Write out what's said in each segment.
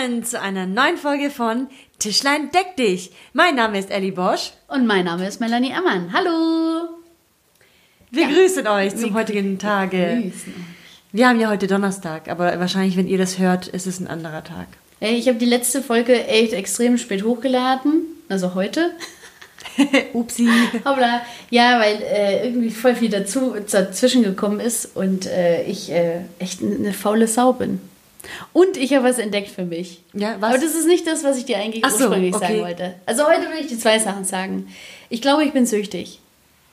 willkommen zu einer neuen Folge von Tischlein deck dich. Mein Name ist Ellie Bosch. Und mein Name ist Melanie Ammann. Hallo! Wir ja. grüßen euch zum heutigen Tage. Grüßen. Wir haben ja heute Donnerstag, aber wahrscheinlich, wenn ihr das hört, ist es ein anderer Tag. Ich habe die letzte Folge echt extrem spät hochgeladen, also heute. Upsi. Aber ja, weil äh, irgendwie voll viel dazu, dazwischen gekommen ist und äh, ich äh, echt eine faule Sau bin. Und ich habe was entdeckt für mich. Ja, was? Aber das ist nicht das, was ich dir eigentlich Ach ursprünglich so, okay. sagen wollte. Also heute will ich die zwei Sachen sagen. Ich glaube, ich bin süchtig.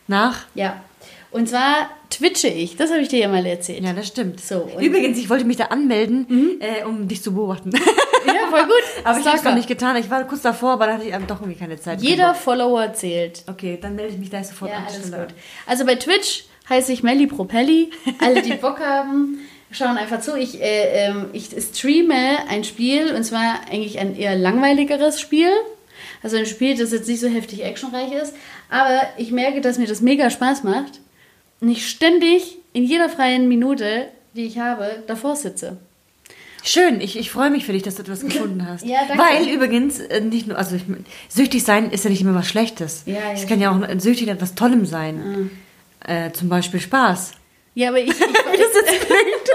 Nach? Ja. Und zwar twitche ich. Das habe ich dir ja mal erzählt. Ja, das stimmt. So, Übrigens, ich wollte mich da anmelden, mhm. äh, um dich zu beobachten. Ja, voll gut. aber ich habe es noch nicht getan. Ich war kurz davor, aber da hatte ich doch irgendwie keine Zeit. Jeder Follower zählt. Okay, dann melde ich mich da sofort ja, an. Alles gut. Also bei Twitch heiße ich Melli Propelli. Alle, die Bock haben, schauen einfach zu. Ich, äh, ähm, ich streame ein Spiel und zwar eigentlich ein eher langweiligeres Spiel. Also ein Spiel, das jetzt nicht so heftig actionreich ist. Aber ich merke, dass mir das mega Spaß macht. Und ich ständig in jeder freien Minute, die ich habe, davor sitze. Schön, ich, ich freue mich für dich, dass du etwas gefunden hast. Ja, danke. Weil übrigens, äh, nicht nur, also ich, süchtig sein ist ja nicht immer was Schlechtes. Ja, ja, es kann ja auch süchtig etwas Tollem sein. Ah. Äh, zum Beispiel Spaß. Ja, aber ich, ich, Wie das jetzt klingt.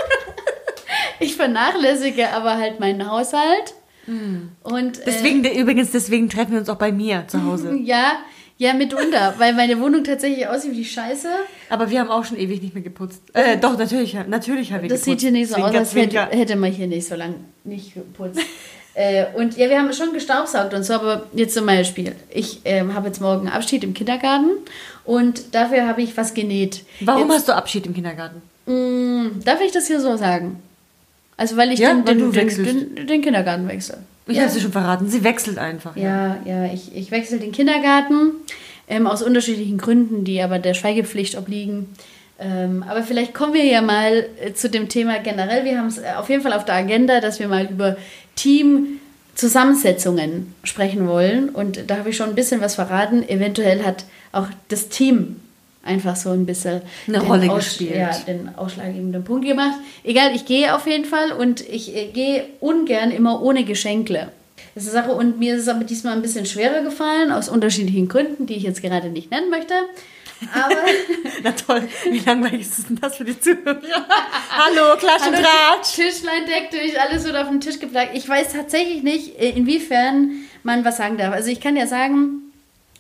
ich vernachlässige aber halt meinen Haushalt. Mm. Und, äh, Deswegen, übrigens, deswegen treffen wir uns auch bei mir zu Hause. Ja, ja, mitunter, weil meine Wohnung tatsächlich aussieht wie Scheiße. Aber wir haben auch schon ewig nicht mehr geputzt. Äh, doch, natürlich, natürlich haben wir Das geputzt. sieht hier nicht so Zwinker, aus, als hätte, hätte man hier nicht so lange nicht geputzt. Äh, und ja, wir haben schon gestaubsaugt und so, aber jetzt zum Beispiel. Ich ähm, habe jetzt morgen Abschied im Kindergarten und dafür habe ich was genäht. Warum jetzt, hast du Abschied im Kindergarten? mh, Darf ich das hier so sagen? Also, weil ich Ja, den, den, den, den, Kindergarten wechsle. Ich ja. habe sie schon verraten. Sie wechselt einfach. Ja, ja, ich, ich wechsle den Kindergarten ähm, aus unterschiedlichen Gründen, die aber der Schweigepflicht obliegen. Ähm, aber vielleicht kommen wir ja mal äh, zu dem Thema generell. Wir haben es äh, auf jeden Fall auf der Agenda, dass wir mal über Teamzusammensetzungen sprechen wollen. Und da habe ich schon ein bisschen was verraten. Eventuell hat auch das Team einfach so ein bisschen Eine den Rolle Aus- gespielt. Ja, den ausschlaggebenden Punkt gemacht. Egal, ich gehe auf jeden Fall und ich äh, gehe ungern immer ohne Geschenkle. Das ist eine Sache und mir ist es aber diesmal ein bisschen schwerer gefallen, aus unterschiedlichen Gründen, die ich jetzt gerade nicht nennen möchte. Aber Na toll, wie langweilig ist denn das für die Zuhörer? Hallo, Klatsch und Tratsch. Tischlein deck durch, alles wird auf den Tisch geplagt. Ich weiß tatsächlich nicht, inwiefern man was sagen darf. Also ich kann ja sagen,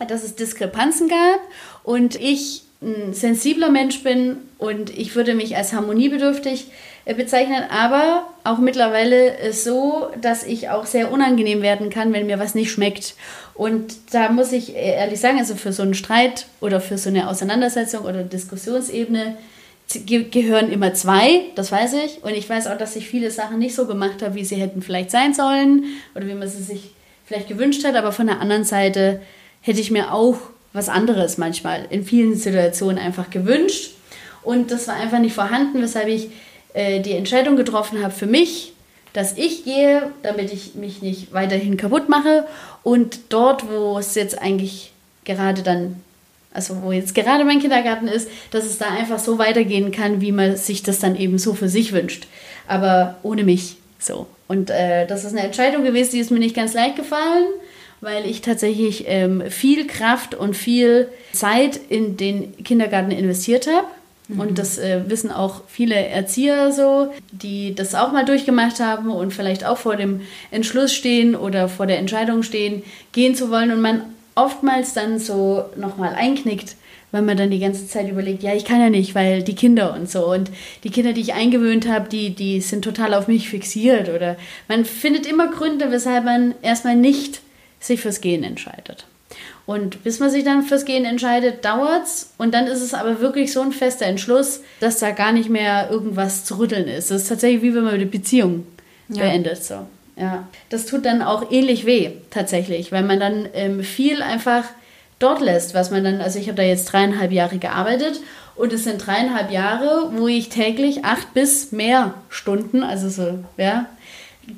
dass es Diskrepanzen gab und ich ein sensibler Mensch bin und ich würde mich als harmoniebedürftig bezeichnen, aber auch mittlerweile äh, so, dass ich auch sehr unangenehm werden kann, wenn mir was nicht schmeckt. Und da muss ich äh, ehrlich sagen, also für so einen Streit oder für so eine Auseinandersetzung oder Diskussionsebene ge gehören immer zwei, das weiß ich. Und ich weiß auch, dass ich viele Sachen nicht so gemacht habe, wie sie hätten vielleicht sein sollen oder wie man sie sich vielleicht gewünscht hat. Aber von der anderen Seite hätte ich mir auch was anderes manchmal in vielen Situationen einfach gewünscht. Und das war einfach nicht vorhanden, weshalb ich äh, die Entscheidung getroffen habe für mich, dass ich gehe, damit ich mich nicht weiterhin kaputt mache. Und dort, wo es jetzt eigentlich gerade dann, also wo jetzt gerade mein Kindergarten ist, dass es da einfach so weitergehen kann, wie man sich das dann eben so für sich wünscht. Aber ohne mich so. Und äh, das ist eine Entscheidung gewesen, die ist mir nicht ganz leicht gefallen weil ich tatsächlich ähm, viel Kraft und viel Zeit in den Kindergarten investiert habe. Mhm. Und das äh, wissen auch viele Erzieher so, die das auch mal durchgemacht haben und vielleicht auch vor dem Entschluss stehen oder vor der Entscheidung stehen, gehen zu wollen und man oftmals dann so nochmal einknickt, weil man dann die ganze Zeit überlegt, ja, ich kann ja nicht, weil die Kinder und so. Und die Kinder, die ich eingewöhnt habe, die, die sind total auf mich fixiert. Oder man findet immer Gründe, weshalb man erstmal nicht sich fürs Gehen entscheidet. Und bis man sich dann fürs Gehen entscheidet, dauert's. Und dann ist es aber wirklich so ein fester Entschluss, dass da gar nicht mehr irgendwas zu rütteln ist. Das ist tatsächlich wie wenn man eine Beziehung Ja. beendet. So. Ja. Das tut dann auch ähnlich weh, tatsächlich, weil man dann ähm, viel einfach dort lässt, was man dann, also ich habe da jetzt dreieinhalb Jahre gearbeitet und es sind dreieinhalb Jahre, wo ich täglich acht bis mehr Stunden, also so, ja,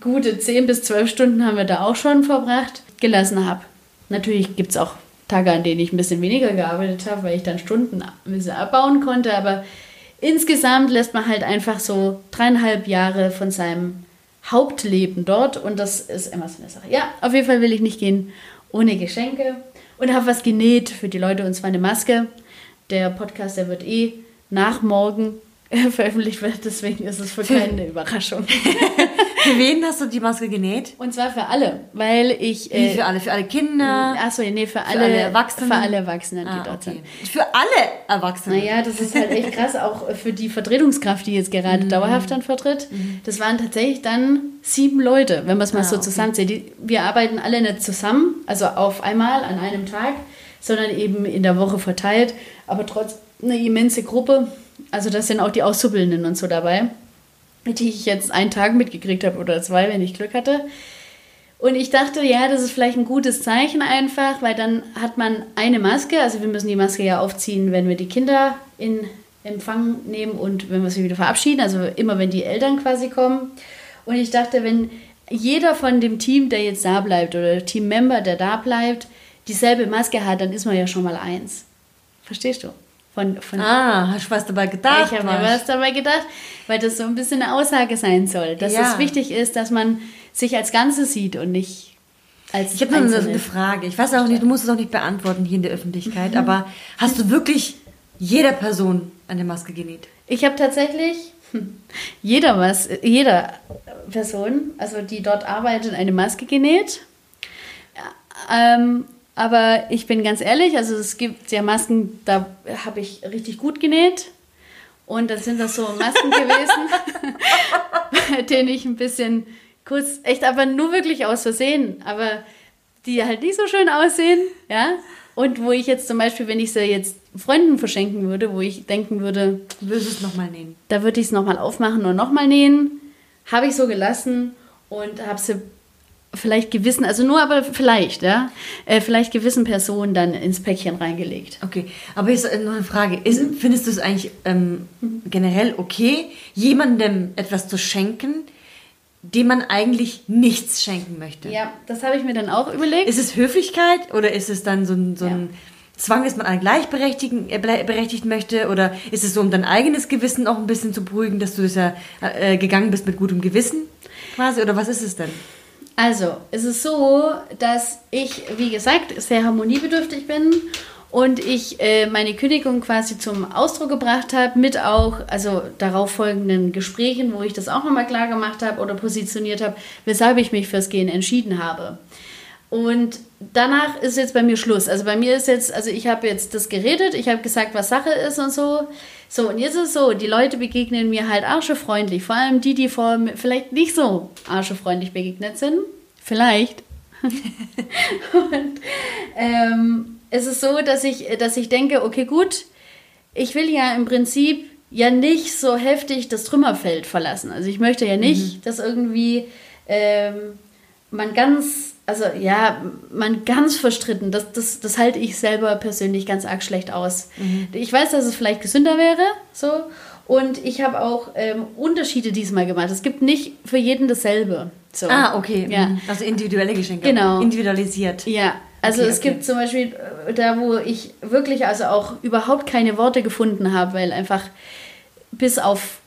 gute zehn bis zwölf Stunden haben wir da auch schon verbracht, gelassen habe. Natürlich gibt es auch Tage, an denen ich ein bisschen weniger gearbeitet habe, weil ich dann Stunden ein bisschen abbauen konnte, aber insgesamt lässt man halt einfach so dreieinhalb Jahre von seinem Hauptleben dort und das ist immer so eine Sache. Ja, auf jeden Fall will ich nicht gehen ohne Geschenke und habe was genäht für die Leute und zwar eine Maske. Der Podcast, der wird eh nach morgen veröffentlicht wird, deswegen ist es für keine Überraschung. für wen hast du die Maske genäht? Und zwar für alle, weil ich... Wie für alle? Für alle Kinder? Achso, nee, für alle, für alle Erwachsenen? Für alle Erwachsenen, die ah, dort okay. sind. Für alle Erwachsenen? Naja, das ist halt echt krass, auch für die Vertretungskraft, die jetzt gerade mhm. dauerhaft dann vertritt. Mhm. Das waren tatsächlich dann sieben Leute, wenn man es mal ah, so okay. zusammenzählt. Wir arbeiten alle nicht zusammen, also auf einmal an einem Tag, sondern eben in der Woche verteilt, aber trotz eine immense Gruppe. Also da sind auch die Auszubildenden und so dabei die ich jetzt einen Tag mitgekriegt habe oder zwei, wenn ich Glück hatte. Und ich dachte, ja, das ist vielleicht ein gutes Zeichen einfach, weil dann hat man eine Maske. Also wir müssen die Maske ja aufziehen, wenn wir die Kinder in Empfang nehmen und wenn wir sie wieder verabschieden. Also immer, wenn die Eltern quasi kommen. Und ich dachte, wenn jeder von dem Team, der jetzt da bleibt oder Teammember, der da bleibt, dieselbe Maske hat, dann ist man ja schon mal eins. Verstehst du? Von, von ah, hast du was dabei gedacht? Ich habe mir was dabei gedacht, weil das so ein bisschen eine Aussage sein soll. Dass ja. es wichtig ist, dass man sich als Ganze sieht und nicht als Ich habe noch eine Frage. Ich weiß auch nicht, du musst es auch nicht beantworten hier in der Öffentlichkeit, mhm. aber hast du wirklich jeder Person eine Maske genäht? Ich habe tatsächlich hm, jeder was, jeder Person, also die dort arbeitet, eine Maske genäht. Ähm, aber ich bin ganz ehrlich, also es gibt ja Masken, da habe ich richtig gut genäht. Und dann sind das so Masken gewesen, bei denen ich ein bisschen kurz, echt aber nur wirklich aus Versehen, aber die halt nicht so schön aussehen, ja. Und wo ich jetzt zum Beispiel, wenn ich sie jetzt Freunden verschenken würde, wo ich denken würde, würdest es nochmal nähen? Da würde ich es nochmal aufmachen und nochmal nähen. Habe ich so gelassen und habe sie vielleicht gewissen, also nur aber vielleicht, ja, äh, vielleicht gewissen Personen dann ins Päckchen reingelegt. Okay, aber jetzt noch eine Frage. Ist, mhm. Findest du es eigentlich ähm, generell okay, jemandem etwas zu schenken, dem man eigentlich nichts schenken möchte? Ja, das habe ich mir dann auch überlegt. Ist es Höflichkeit oder ist es dann so ein, so ein ja. Zwang, dass man alle gleichberechtigt äh, berechtigt möchte? Oder ist es so, um dein eigenes Gewissen auch ein bisschen zu beruhigen, dass du das ja äh, gegangen bist mit gutem Gewissen quasi? Oder was ist es denn? Also, es ist so, dass ich, wie gesagt, sehr harmoniebedürftig bin und ich äh, meine Kündigung quasi zum Ausdruck gebracht habe, mit auch, also darauf folgenden Gesprächen, wo ich das auch nochmal klar gemacht habe oder positioniert habe, weshalb ich mich fürs Gehen entschieden habe. Und danach ist jetzt bei mir Schluss. Also bei mir ist jetzt, also ich habe jetzt das geredet, ich habe gesagt, was Sache ist und so. So, und jetzt ist es so, die Leute begegnen mir halt arschefreundlich. Vor allem die, die vor mir vielleicht nicht so arschefreundlich begegnet sind. Vielleicht. und ähm, es ist so, dass ich, dass ich denke, okay, gut, ich will ja im Prinzip ja nicht so heftig das Trümmerfeld verlassen. Also ich möchte ja nicht, mhm. dass irgendwie ähm, man ganz also ja, man ganz verstritten. Das, das, das halte ich selber persönlich ganz arg schlecht aus. Mhm. Ich weiß, dass es vielleicht gesünder wäre, so. Und ich habe auch ähm, Unterschiede diesmal gemacht. Es gibt nicht für jeden dasselbe. So. Ah, okay. Ja. Mhm. Also individuelle Geschenke. Genau. Individualisiert. Ja. Also okay, es okay. gibt zum Beispiel äh, da, wo ich wirklich also auch überhaupt keine Worte gefunden habe, weil einfach bis auf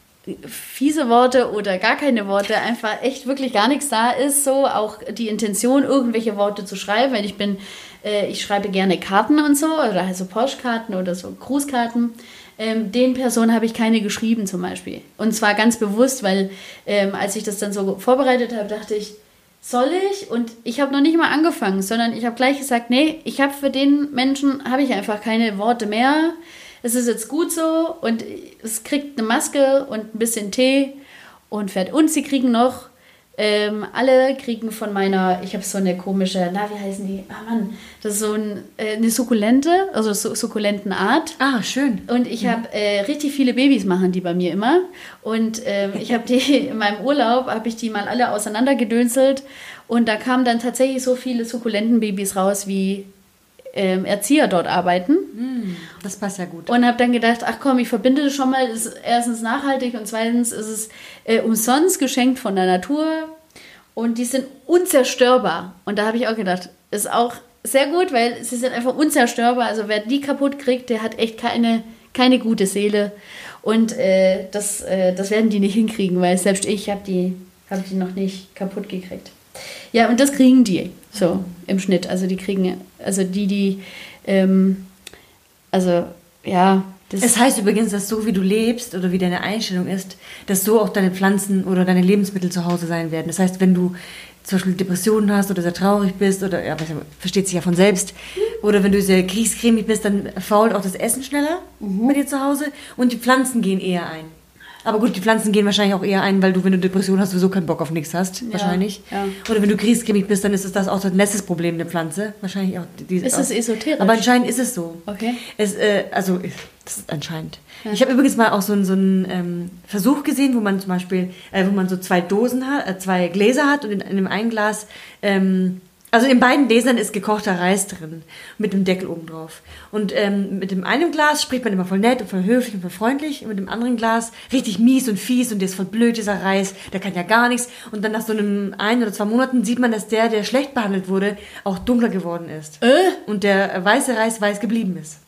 fiese Worte oder gar keine Worte, einfach echt wirklich gar nichts da ist, so auch die Intention, irgendwelche Worte zu schreiben, weil ich bin, äh, ich schreibe gerne Karten und so, oder also Postkarten oder so Grußkarten. Ähm, den Personen habe ich keine geschrieben zum Beispiel. Und zwar ganz bewusst, weil ähm, als ich das dann so vorbereitet habe, dachte ich, soll ich? Und ich habe noch nicht mal angefangen, sondern ich habe gleich gesagt, nee, ich habe für den Menschen, habe ich einfach keine Worte mehr es ist jetzt gut so und es kriegt eine Maske und ein bisschen Tee und fährt. Und sie kriegen noch, ähm, alle kriegen von meiner, ich habe so eine komische, na, wie heißen die? Ah Mann, das ist so ein, äh, eine Sukkulente, also su Sukkulentenart. Ah, schön. Und ich mhm. habe äh, richtig viele Babys machen die bei mir immer. Und ähm, ich habe die in meinem Urlaub, habe ich die mal alle auseinandergedönselt. Und da kamen dann tatsächlich so viele Sukkulentenbabys raus wie ähm, Erzieher dort arbeiten. Hm, das passt ja gut. Und habe dann gedacht, ach komm, ich verbinde das schon mal. ist erstens nachhaltig und zweitens ist es äh, umsonst geschenkt von der Natur. Und die sind unzerstörbar. Und da habe ich auch gedacht, ist auch sehr gut, weil sie sind einfach unzerstörbar. Also wer die kaputt kriegt, der hat echt keine, keine gute Seele. Und äh, das, äh, das werden die nicht hinkriegen, weil selbst ich habe die Habe die noch nicht kaputt gekriegt. Ja, und das kriegen die so im Schnitt. Also die kriegen, also die, die, ähm, also ja. Das es heißt übrigens, dass so wie du lebst oder wie deine Einstellung ist, dass so auch deine Pflanzen oder deine Lebensmittel zu Hause sein werden. Das heißt, wenn du zum Beispiel Depressionen hast oder sehr traurig bist oder ja, versteht sich ja von selbst oder wenn du sehr kriegscremig bist, dann fault auch das Essen schneller mhm. bei dir zu Hause und die Pflanzen gehen eher ein. Aber gut, die Pflanzen gehen wahrscheinlich auch eher ein, weil du, wenn du Depression hast, sowieso keinen Bock auf nichts hast. Ja, wahrscheinlich. Ja. Oder wenn du kriegscremig bist, dann ist es das auch ein letztes Problem der Pflanze. Wahrscheinlich auch. Die, ist es esoterisch? Aber anscheinend ist es so. Okay. Es, äh, also, das ist anscheinend. Ja. Ich habe übrigens mal auch so, so einen ähm, Versuch gesehen, wo man zum Beispiel, äh, wo man so zwei Dosen hat, äh, zwei Gläser hat und in, in einem einen Glas ähm, also in beiden Gläsern ist gekochter Reis drin, mit dem Deckel oben drauf. Und ähm, mit dem einen Glas spricht man immer voll nett und voll höflich und voll freundlich. Und mit dem anderen Glas richtig mies und fies und der ist voll blöd, dieser Reis, der kann ja gar nichts. Und dann nach so einem ein oder zwei Monaten sieht man, dass der, der schlecht behandelt wurde, auch dunkler geworden ist. Äh? Und der weiße Reis weiß geblieben ist.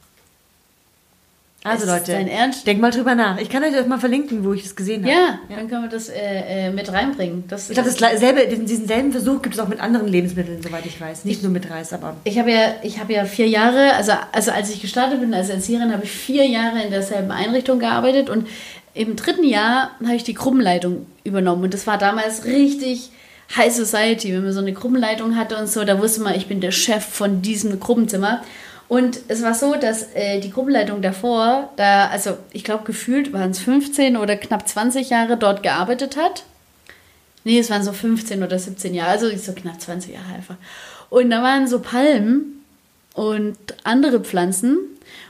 Also ist Leute, dein Ernst? denk mal drüber nach. Ich kann euch das mal verlinken, wo ich das gesehen habe. Ja, ja. dann können wir das äh, äh mit reinbringen. Das, ich glaube, diesen, diesen selben Versuch gibt es auch mit anderen Lebensmitteln, soweit ich weiß. Nicht ich, nur mit Reis, aber... Ich habe ja, hab ja vier Jahre, also, also als ich gestartet bin als Erzieherin, habe ich vier Jahre in derselben Einrichtung gearbeitet und im dritten Jahr habe ich die Gruppenleitung übernommen und das war damals richtig... High Society, wenn man so eine Gruppenleitung hatte und so, da wusste man, ich bin der Chef von diesem Gruppenzimmer. Und es war so, dass äh, die Gruppenleitung davor, da, also ich glaube, gefühlt waren es 15 oder knapp 20 Jahre dort gearbeitet hat. Nee, es waren so 15 oder 17 Jahre, also so knapp 20 Jahre einfach. Und da waren so Palmen und andere Pflanzen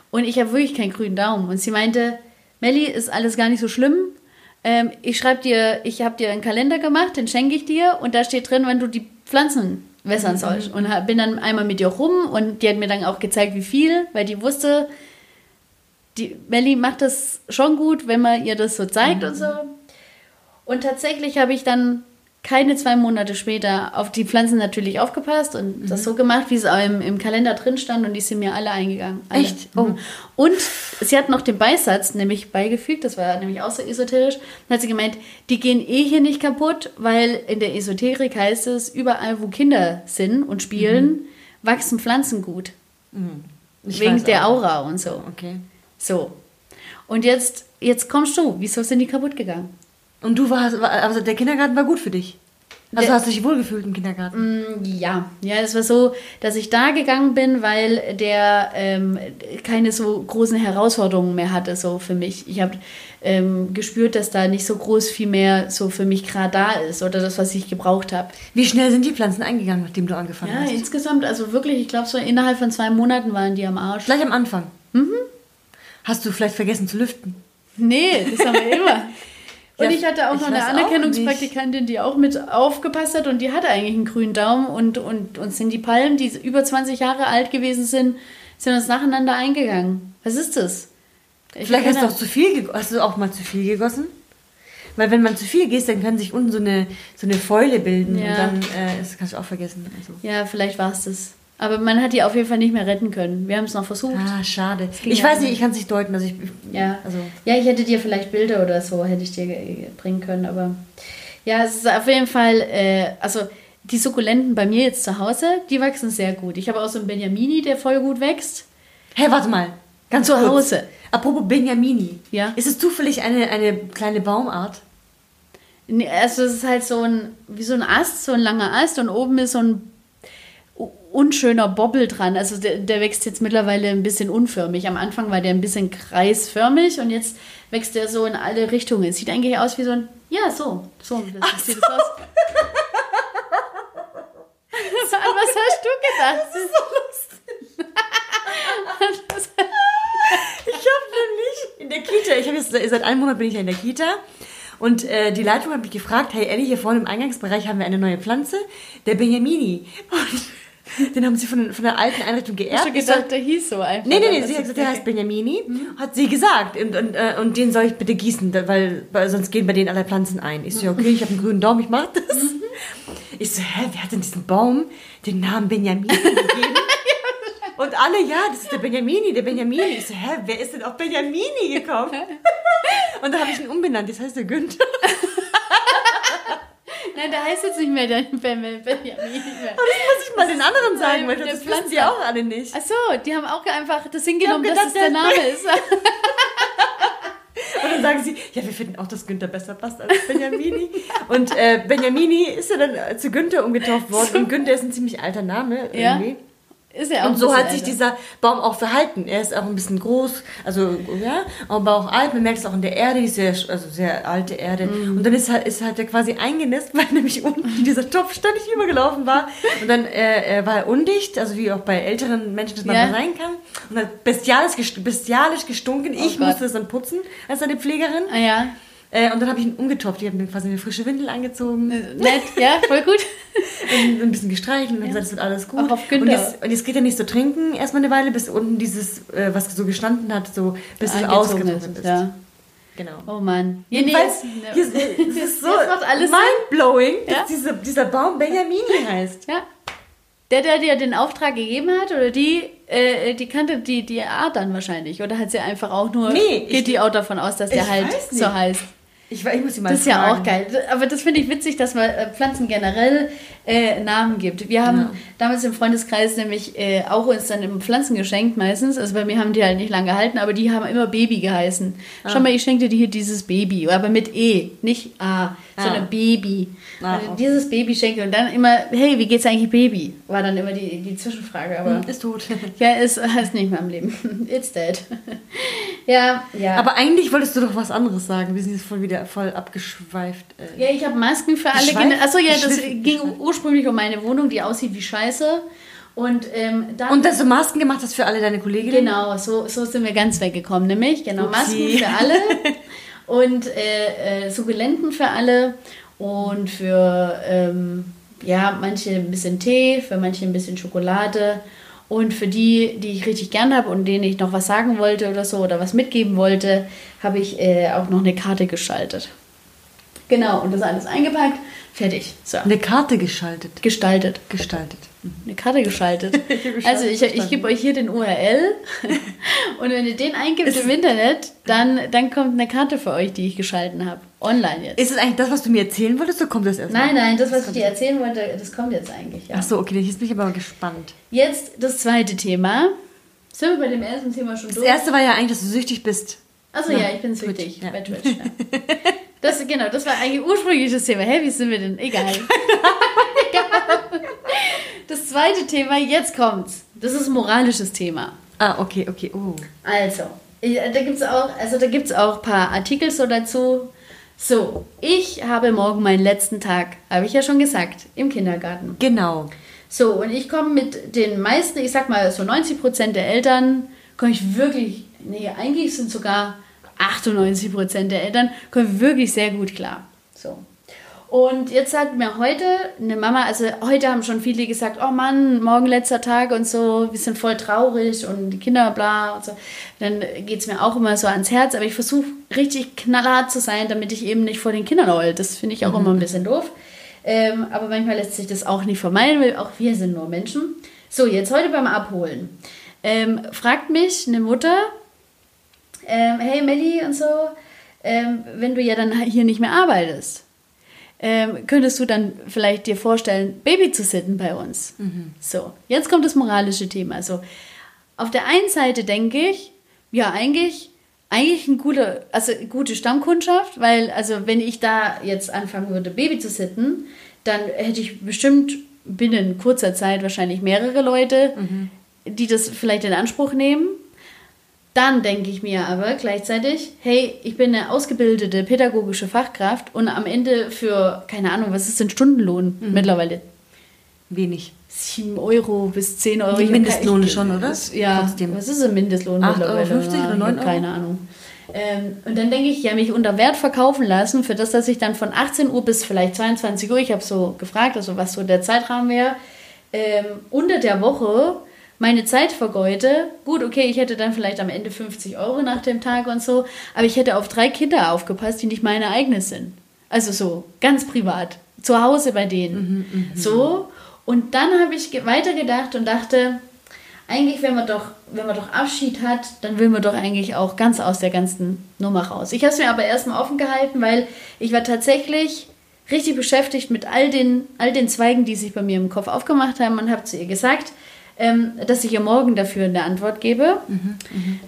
und ich habe wirklich keinen grünen Daumen. Und sie meinte, Melli, ist alles gar nicht so schlimm. Ähm, ich schreibe dir, ich habe dir einen Kalender gemacht, den schenke ich dir und da steht drin, wenn du die Pflanzen wässern mhm. soll. Und bin dann einmal mit ihr rum und die hat mir dann auch gezeigt, wie viel, weil die wusste, die Melli macht das schon gut, wenn man ihr das so zeigt mhm. und so. Und tatsächlich habe ich dann keine zwei Monate später auf die Pflanzen natürlich aufgepasst und mhm. das so gemacht, wie es im, im Kalender drin stand und die sind mir alle eingegangen. Alle. Echt? Oh. Mhm. Und sie hat noch den Beisatz nämlich beigefügt, das war nämlich auch so esoterisch, dann hat sie gemeint, die gehen eh hier nicht kaputt, weil in der Esoterik heißt es, überall wo Kinder sind und spielen, mhm. wachsen Pflanzen gut. Mhm. Wegen der Aura und so. Okay. So. Und jetzt, jetzt kommst du, wieso sind die kaputt gegangen? Und du warst, also der Kindergarten war gut für dich? Also der, hast du dich wohlgefühlt im Kindergarten? Mm, ja, ja, es war so, dass ich da gegangen bin, weil der ähm, keine so großen Herausforderungen mehr hatte, so für mich. Ich habe ähm, gespürt, dass da nicht so groß viel mehr so für mich gerade da ist oder das, was ich gebraucht habe. Wie schnell sind die Pflanzen eingegangen, nachdem du angefangen ja, hast? Ja, insgesamt, also wirklich, ich glaube so innerhalb von zwei Monaten waren die am Arsch. Gleich am Anfang? Mhm. Hast du vielleicht vergessen zu lüften? Nee, das haben wir immer. Und ja, ich hatte auch noch eine Anerkennungspraktikantin, die auch mit aufgepasst hat und die hatte eigentlich einen grünen Daumen und, und uns sind die Palmen, die über 20 Jahre alt gewesen sind, sind uns nacheinander eingegangen. Was ist das? Ich Vielleicht hast du auch zu viel, hast du auch mal zu viel gegossen? Weil wenn man zu viel gießt, dann kann sich unten so eine, so eine Fäule bilden ja. und dann, äh, das kannst du auch vergessen. Also. Ja, vielleicht war es das. Aber man hat die auf jeden Fall nicht mehr retten können. Wir haben es noch versucht. Ah, schade. Ich weiß nicht, ich kann es nicht deuten. Also ich, ja. Also. ja, ich hätte dir vielleicht Bilder oder so, hätte ich dir bringen können. Aber ja, es ist auf jeden Fall, äh, also die Sukkulenten bei mir jetzt zu Hause, die wachsen sehr gut. Ich habe auch so einen Benjamini, der voll gut wächst. Hä, hey, warte mal. Ganz zu kurz. Hause. Apropos Benjamini. Ja. Ist es zufällig eine, eine kleine Baumart? Nee, also es ist halt so ein, wie so ein Ast, so ein langer Ast und oben ist so ein unschöner Bobbel dran. Also der, der, wächst jetzt mittlerweile ein bisschen unförmig. Am Anfang war der ein bisschen kreisförmig und jetzt wächst der so in alle Richtungen. Sieht eigentlich aus wie so ein. Ja, so. So, das sieht so. das aus. was hast du gedacht? Das ist so lustig. ich habe nämlich in der Kita, ich habe jetzt seit einem Monat bin ich ja in der Kita. Und äh, die Leitung hat mich gefragt, hey Ellie, hier vorne im Eingangsbereich haben wir eine neue Pflanze, der Benjamini. Und den haben sie von, von der alten Einrichtung geerbt. Du gedacht, der hieß so einfach? Nee, nee, nee, sie hat gesagt, der heißt Benjamini. Mhm. Hat sie gesagt. Und, und, äh, und den soll ich bitte gießen, weil, weil sonst gehen bei denen alle Pflanzen ein. Ich so, ja, okay, ich habe einen grünen Daumen, ich mach das. Mhm. Ich so, hä, wer hat denn diesen Baum den Namen Benjamini gegeben? Und alle, ja, das ist der Benjamini, der Benjamini. Ich so, hä, wer ist denn auf Benjamini gekommen? Und da habe ich ihn umbenannt, das heißt der Günther. Nein, der heißt jetzt nicht mehr der Benjamin. Benjamin mehr. Oh, das muss ich mal den anderen sagen, weil Der das wissen die auch alle nicht. Ach so, die haben auch einfach das hingenommen, hab dass es der gedacht, Name ist. Und dann sagen sie, ja, wir finden auch, dass Günther besser passt als Benjamini. Und äh, Benjamini ist ja dann zu Günther umgetauft worden. Und Günther ist ein ziemlich alter Name Ja. Ist ja auch Und so hat sich älter. dieser Baum auch verhalten. Er ist auch ein bisschen groß, also ja, aber auch alt. Man merkt es auch in der Erde, die ist sehr, also sehr alte Erde. Mhm. Und dann ist halt, ist halt er quasi eingenässt, weil nämlich unten dieser Topf ständig übergelaufen war. Und dann äh, war er undicht, also wie auch bei älteren Menschen das Ja. manchmal sein kann. Und hat bestialisch, gest- bestialisch gestunken. ich Oh Gott. musste es dann putzen als seine Pflegerin. Ah ja, Äh, und dann habe ich ihn umgetopft. Ich habe mir quasi eine frische Windel angezogen, nett, ja, voll gut. und ein bisschen gestreichelt und dann gesagt, es wird alles gut. Auch auf und, jetzt, und jetzt geht er nicht so trinken, erstmal eine Weile, bis unten dieses, äh, was so gestanden hat, so bis es ausgetrocknet ist. Ja. Genau. Oh Mann. Ja, Jedenfalls, nee, hier ist, ist so mindblowing, dass Ja. dieser, Baum Benjamini heißt. Ja. Der, der dir den Auftrag gegeben hat, oder die, äh, die kannte die, die Art dann wahrscheinlich. Oder hat sie einfach auch nur, Nee, ich- geht die auch davon aus, dass der Ich halt so heißt. Ich, ich muss sie mal Das ist ja fragen. auch geil. Aber das finde ich witzig, dass man äh, Pflanzen generell äh, Namen gibt. Wir haben Ja. damals im Freundeskreis nämlich äh, auch uns dann immer Pflanzen geschenkt meistens. Also bei mir haben die halt nicht lange gehalten, aber die haben immer Baby geheißen. Ah. Schau mal, ich schenkte dir hier dieses Baby, aber mit E, nicht A, sondern Ah. Baby. Ah, also okay. dieses Baby schenke und dann immer, hey, wie geht's eigentlich Baby? War dann immer die, die Zwischenfrage, aber Ist tot. ja, ist, ist nicht mehr am Leben. It's dead. ja, ja. Aber eigentlich wolltest du doch was anderes sagen. Wir sind jetzt voll wieder voll abgeschweift. Äh. Ja, ich habe Masken für alle. Gene- Achso, ja, das ging ursprünglich um meine Wohnung, die aussieht wie Scheiße. Und ähm, dann. Und dass du Masken gemacht hast für alle deine Kolleginnen? Genau, so, so sind wir ganz weggekommen, nämlich. Genau, Masken Upsi. für alle und äh, äh, Sukkulenten für alle und für ähm, ja, manche ein bisschen Tee, für manche ein bisschen Schokolade. Und für die, die ich richtig gern habe und denen ich noch was sagen wollte oder so oder was mitgeben wollte, habe ich äh, auch noch eine Karte geschaltet. Genau, und das alles eingepackt, fertig. So, Eine Karte geschaltet. gestaltet. Gestaltet. Eine Karte geschaltet. geschaltet also ich, ich gebe euch hier den URL und wenn ihr den eingibt im Internet, dann, dann kommt eine Karte für euch, die ich geschalten habe. Online jetzt. Ist es eigentlich das, was du mir erzählen wolltest, oder kommt das erst? Nein, nein, das, was ich dir erzählen wollte, das kommt jetzt eigentlich. Ja. Ach so, okay, jetzt bin ich aber mal gespannt. Jetzt das zweite Thema. Sind wir bei dem ersten Thema schon Das durch? erste war ja eigentlich, dass du süchtig bist. Achso, ja, ich bin süchtig ja. bei Twitch. Ja. Das, genau, das war eigentlich ursprünglich das Thema. Hä, wie sind wir denn? Egal. Das zweite Thema, jetzt kommt's. Das ist ein moralisches Thema. Ah, okay, okay. Oh. Also, ich, da gibt's auch, also da gibt's auch ein paar Artikel so dazu. So, ich habe morgen meinen letzten Tag, habe ich ja schon gesagt, im Kindergarten. Genau. So, und ich komme mit den meisten, ich sag mal so 90 Prozent der Eltern, komme ich wirklich, nee, eigentlich sind sogar 98 Prozent der Eltern, kommen wirklich sehr gut klar. So. Und jetzt sagt mir heute eine Mama, also heute haben schon viele gesagt, oh Mann, morgen letzter Tag und so, wir sind voll traurig und die Kinder bla und so. Dann geht es mir auch immer so ans Herz, aber ich versuche richtig knallhart zu sein, damit ich eben nicht vor den Kindern heul. Das finde ich auch immer ein bisschen doof. Ähm, aber manchmal lässt sich das auch nicht vermeiden, weil auch wir sind nur Menschen. So, jetzt heute beim Abholen. Ähm, fragt mich eine Mutter, ähm, hey Melli und so, ähm, wenn du ja dann hier nicht mehr arbeitest, ähm, könntest du dann vielleicht dir vorstellen, Baby zu sitten bei uns? So, jetzt kommt das moralische Thema. Also, auf der einen Seite denke ich, ja, eigentlich, eigentlich ein guter, also gute Stammkundschaft, weil, also, wenn ich da jetzt anfangen würde, Baby zu sitten, dann hätte ich bestimmt binnen kurzer Zeit wahrscheinlich mehrere Leute, die das vielleicht in Anspruch nehmen. Dann denke ich mir aber gleichzeitig, hey, ich bin eine ausgebildete pädagogische Fachkraft und am Ende für, keine Ahnung, was ist denn Stundenlohn mittlerweile? Wenig. 7 Euro bis 10 Euro. Die Ich hab Mindestlohne kein- schon, oder? Ja, Trotzdem. was ist ein Mindestlohn 8,50 mittlerweile? Euro oder Ja, ich 9 hab Euro? keine Ahnung. Ähm, und dann denke ich, ja, mich unter Wert verkaufen lassen, für das, dass ich dann von 18 Uhr bis vielleicht 22 Uhr, ich habe so gefragt, also was so der Zeitrahmen wäre, ähm, unter der Woche meine Zeit vergeute. Gut, okay, ich hätte dann vielleicht am Ende 50 Euro nach dem Tag und so, aber ich hätte auf drei Kinder aufgepasst, die nicht meine eigenen sind. Also so, ganz privat, zu Hause bei denen. so, und dann habe ich ge- weitergedacht und dachte, eigentlich, wenn man doch, wenn man doch Abschied hat, dann will man doch eigentlich auch ganz aus der ganzen Nummer raus. Ich habe es mir aber erstmal offen gehalten, weil ich war tatsächlich richtig beschäftigt mit all den, all den Zweigen, die sich bei mir im Kopf aufgemacht haben und habe zu ihr gesagt, ähm, dass ich ihr morgen dafür eine Antwort gebe mhm,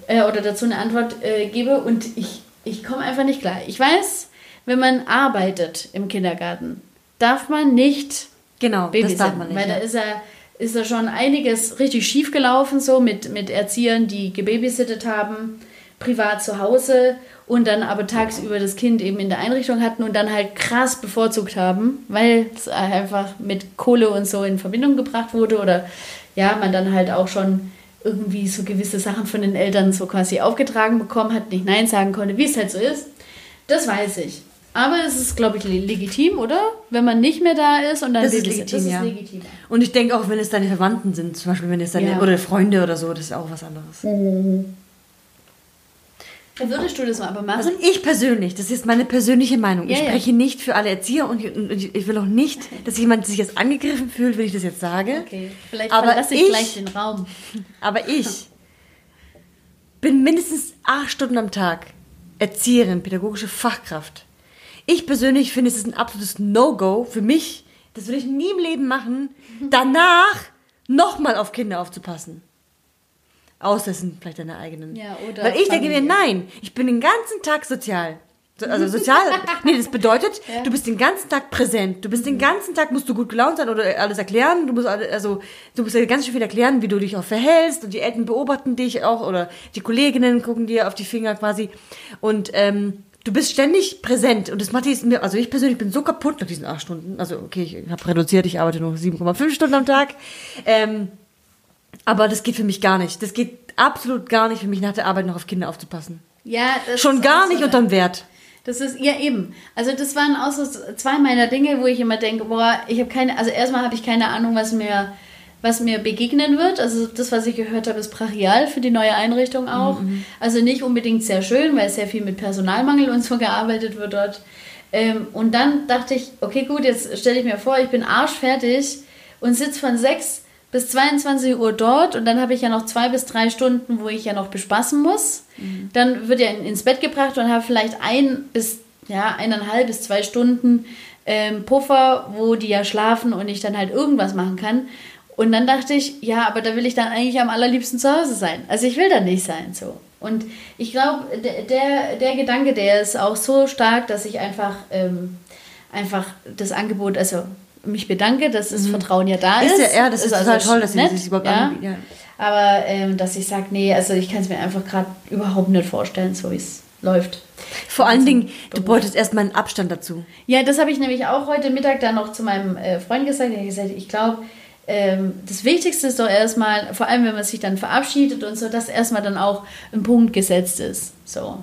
äh, oder dazu eine Antwort äh, gebe und ich, ich komme einfach nicht klar. Ich weiß, wenn man arbeitet im Kindergarten, darf man nicht genau, babysitten, das darf man nicht, weil ja. da ist er ist da schon einiges richtig schief gelaufen, so mit, mit Erziehern, die gebabysittet haben, privat zu Hause und dann aber tagsüber das Kind eben in der Einrichtung hatten und dann halt krass bevorzugt haben, weil es einfach mit Kohle und so in Verbindung gebracht wurde oder ja, man dann halt auch schon irgendwie so gewisse Sachen von den Eltern so quasi aufgetragen bekommen hat, nicht Nein sagen konnte, wie es halt so ist. Das weiß ich. Aber es ist, glaube ich, legitim, oder? Wenn man nicht mehr da ist und dann das ist legitim, das ist ja. legitim. Und ich denke auch, wenn es deine Verwandten sind, zum Beispiel wenn es deine ja. oder Freunde oder so, das ist auch was anderes. Mhm. Würdest du das mal aber machen? Also ich persönlich, das ist meine persönliche Meinung. Ja, ich spreche ja. nicht für alle Erzieher und ich will auch nicht, dass jemand sich jetzt angegriffen fühlt, wenn ich das jetzt sage. Okay, vielleicht aber verlasse ich, ich gleich den Raum. Aber ich bin mindestens acht Stunden am Tag Erzieherin, pädagogische Fachkraft. Ich persönlich finde, es ist ein absolutes No-Go für mich. Das würde ich nie im Leben machen, danach nochmal auf Kinder aufzupassen. Außer es sind vielleicht deine eigenen. Ja, oder Weil ich denke mir, nein, ich bin den ganzen Tag sozial. Also sozial, nee, das bedeutet, ja. du bist den ganzen Tag präsent. Du bist den ganzen Tag, musst du gut gelaunt sein oder alles erklären. Du musst, also, du musst dir ganz schön viel erklären, wie du dich auch verhältst. Und die Eltern beobachten dich auch oder die Kolleginnen gucken dir auf die Finger quasi. Und ähm, du bist ständig präsent und das macht mir, also ich persönlich bin so kaputt nach diesen acht Stunden. Also okay, ich habe reduziert, ich arbeite nur 7,5 Stunden am Tag. Ähm, aber das geht für mich gar nicht. Das geht absolut gar nicht für mich nach der Arbeit noch auf Kinder aufzupassen. Ja, das schon gar nicht so unterm Wert. Das ist ja eben. Also das waren auch so zwei meiner Dinge, wo ich immer denke, boah, ich habe keine, also erstmal habe ich keine Ahnung, was mir was mir begegnen wird. Also das, was ich gehört habe, ist brachial für die neue Einrichtung auch. Mhm. Also nicht unbedingt sehr schön, weil sehr viel mit Personalmangel und so gearbeitet wird dort. Ähm, und dann dachte ich, okay, gut, jetzt stelle ich mir vor, ich bin arschfertig und sitze von 6 bis 22 Uhr dort und dann habe ich ja noch zwei bis drei Stunden, wo ich ja noch bespaßen muss. Mhm. Dann wird er ins Bett gebracht und habe vielleicht ein bis ja, eineinhalb bis zwei Stunden ähm, Puffer, wo die ja schlafen und ich dann halt irgendwas machen kann. Und dann dachte ich, ja, aber da will ich dann eigentlich am allerliebsten zu Hause sein. Also ich will da nicht sein so. Und ich glaube, der, der Gedanke, der ist auch so stark, dass ich einfach, ähm, einfach das Angebot, also mich bedanke, dass das mhm. Vertrauen ja da ist. ist ja, ja, das ist, ist total also toll, dass sie sich überhaupt ja. anbieten. Ja. Aber ähm, dass ich sage, nee, also ich kann es mir einfach gerade überhaupt nicht vorstellen, so wie es läuft. Vor allen also, Dingen, du bräuchtest erstmal einen Abstand dazu. Ja, das habe ich nämlich auch heute Mittag dann noch zu meinem äh, Freund gesagt. Ich habe gesagt, ich glaube, ähm, das Wichtigste ist doch erstmal, vor allem wenn man sich dann verabschiedet und so, dass erstmal dann auch ein Punkt gesetzt ist. So.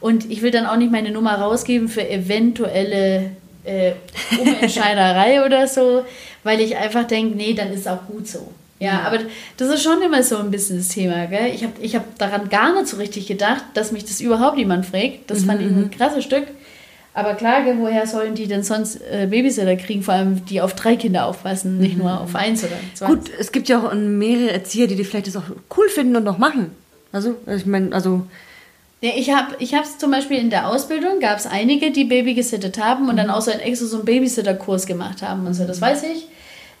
Und ich will dann auch nicht meine Nummer rausgeben für eventuelle äh, Umentscheiderei oder so, weil ich einfach denke, nee, dann ist auch gut so. Ja, aber das ist schon immer so ein bisschen das Thema, gell? Ich habe ich hab daran gar nicht so richtig gedacht, dass mich das überhaupt jemand fragt. Das mhm. fand ich ein mhm. krasses Stück. Aber klar, woher sollen die denn sonst äh, Babysitter kriegen, vor allem die auf drei Kinder aufpassen, nicht mhm. nur auf eins oder zwei? Gut, es gibt ja auch mehrere Erzieher, die, die vielleicht das auch cool finden und noch machen. Also, ich meine, also. Ja, ich habe ich es zum Beispiel in der Ausbildung, gab es einige, die Baby gesittet haben und mhm. dann auch so einen extra so einen Babysitter-Kurs gemacht haben und so, das weiß ich.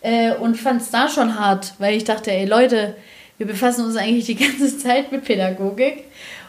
Äh, und fand es da schon hart, weil ich dachte, ey Leute, wir befassen uns eigentlich die ganze Zeit mit Pädagogik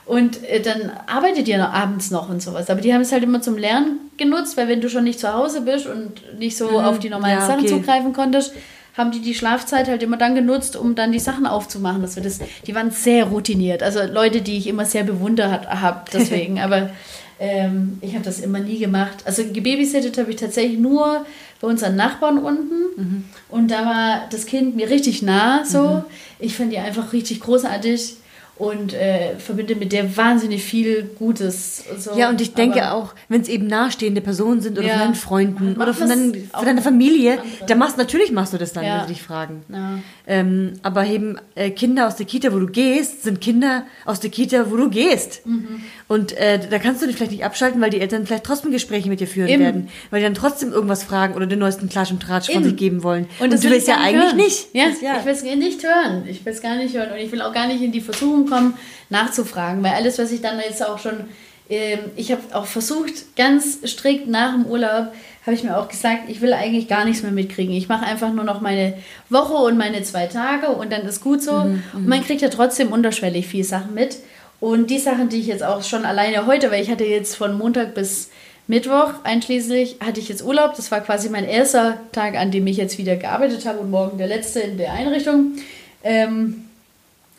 und äh, dann arbeitet ihr noch abends noch und sowas. Aber die haben es halt immer zum Lernen genutzt, weil wenn du schon nicht zu Hause bist und nicht so mhm. auf die normalen ja, Sachen okay. zugreifen konntest, haben die die Schlafzeit halt immer dann genutzt, um dann die Sachen aufzumachen. Das das, die waren sehr routiniert. Also Leute, die ich immer sehr bewundert habe, deswegen. Aber ähm, ich habe das immer nie gemacht. Also gebabysittet habe ich tatsächlich nur bei unseren Nachbarn unten. Mhm. Und da war das Kind mir richtig nah so. Mhm. Ich fand die einfach richtig großartig und äh, verbinde mit der wahnsinnig viel Gutes. So. Ja, und ich denke aber, auch, wenn es eben nahestehende Personen sind oder ja, von deinen Freunden oder von, dein, von deiner Familie, dann machst natürlich machst du das dann, ja. wenn sie dich fragen. Ja. Ähm, aber eben äh, Kinder aus der Kita, wo du gehst, sind Kinder aus der Kita, wo du gehst. Mhm. Und äh, da kannst du dich vielleicht nicht abschalten, weil die Eltern vielleicht trotzdem Gespräche mit dir führen Eben. werden, weil die dann trotzdem irgendwas fragen oder den neuesten Klatsch und Tratsch Eben. von sich geben wollen. Und, und du willst ja eigentlich hören. nicht. Ja, das, ja, ich will es nicht hören. Ich will es gar nicht hören und ich will auch gar nicht in die Versuchung kommen, nachzufragen, weil alles, was ich dann jetzt auch schon ähm, ich habe auch versucht, ganz strikt nach dem Urlaub, habe ich mir auch gesagt, ich will eigentlich gar nichts mehr mitkriegen. Ich mache einfach nur noch meine Woche und meine zwei Tage und dann ist gut so. Mhm, und man kriegt ja trotzdem unterschwellig viel Sachen mit. Und die Sachen, die ich jetzt auch schon alleine heute, weil ich hatte jetzt von Montag bis Mittwoch einschließlich, hatte ich jetzt Urlaub. Das war quasi mein erster Tag, an dem ich jetzt wieder gearbeitet habe und morgen der letzte in der Einrichtung. Ähm,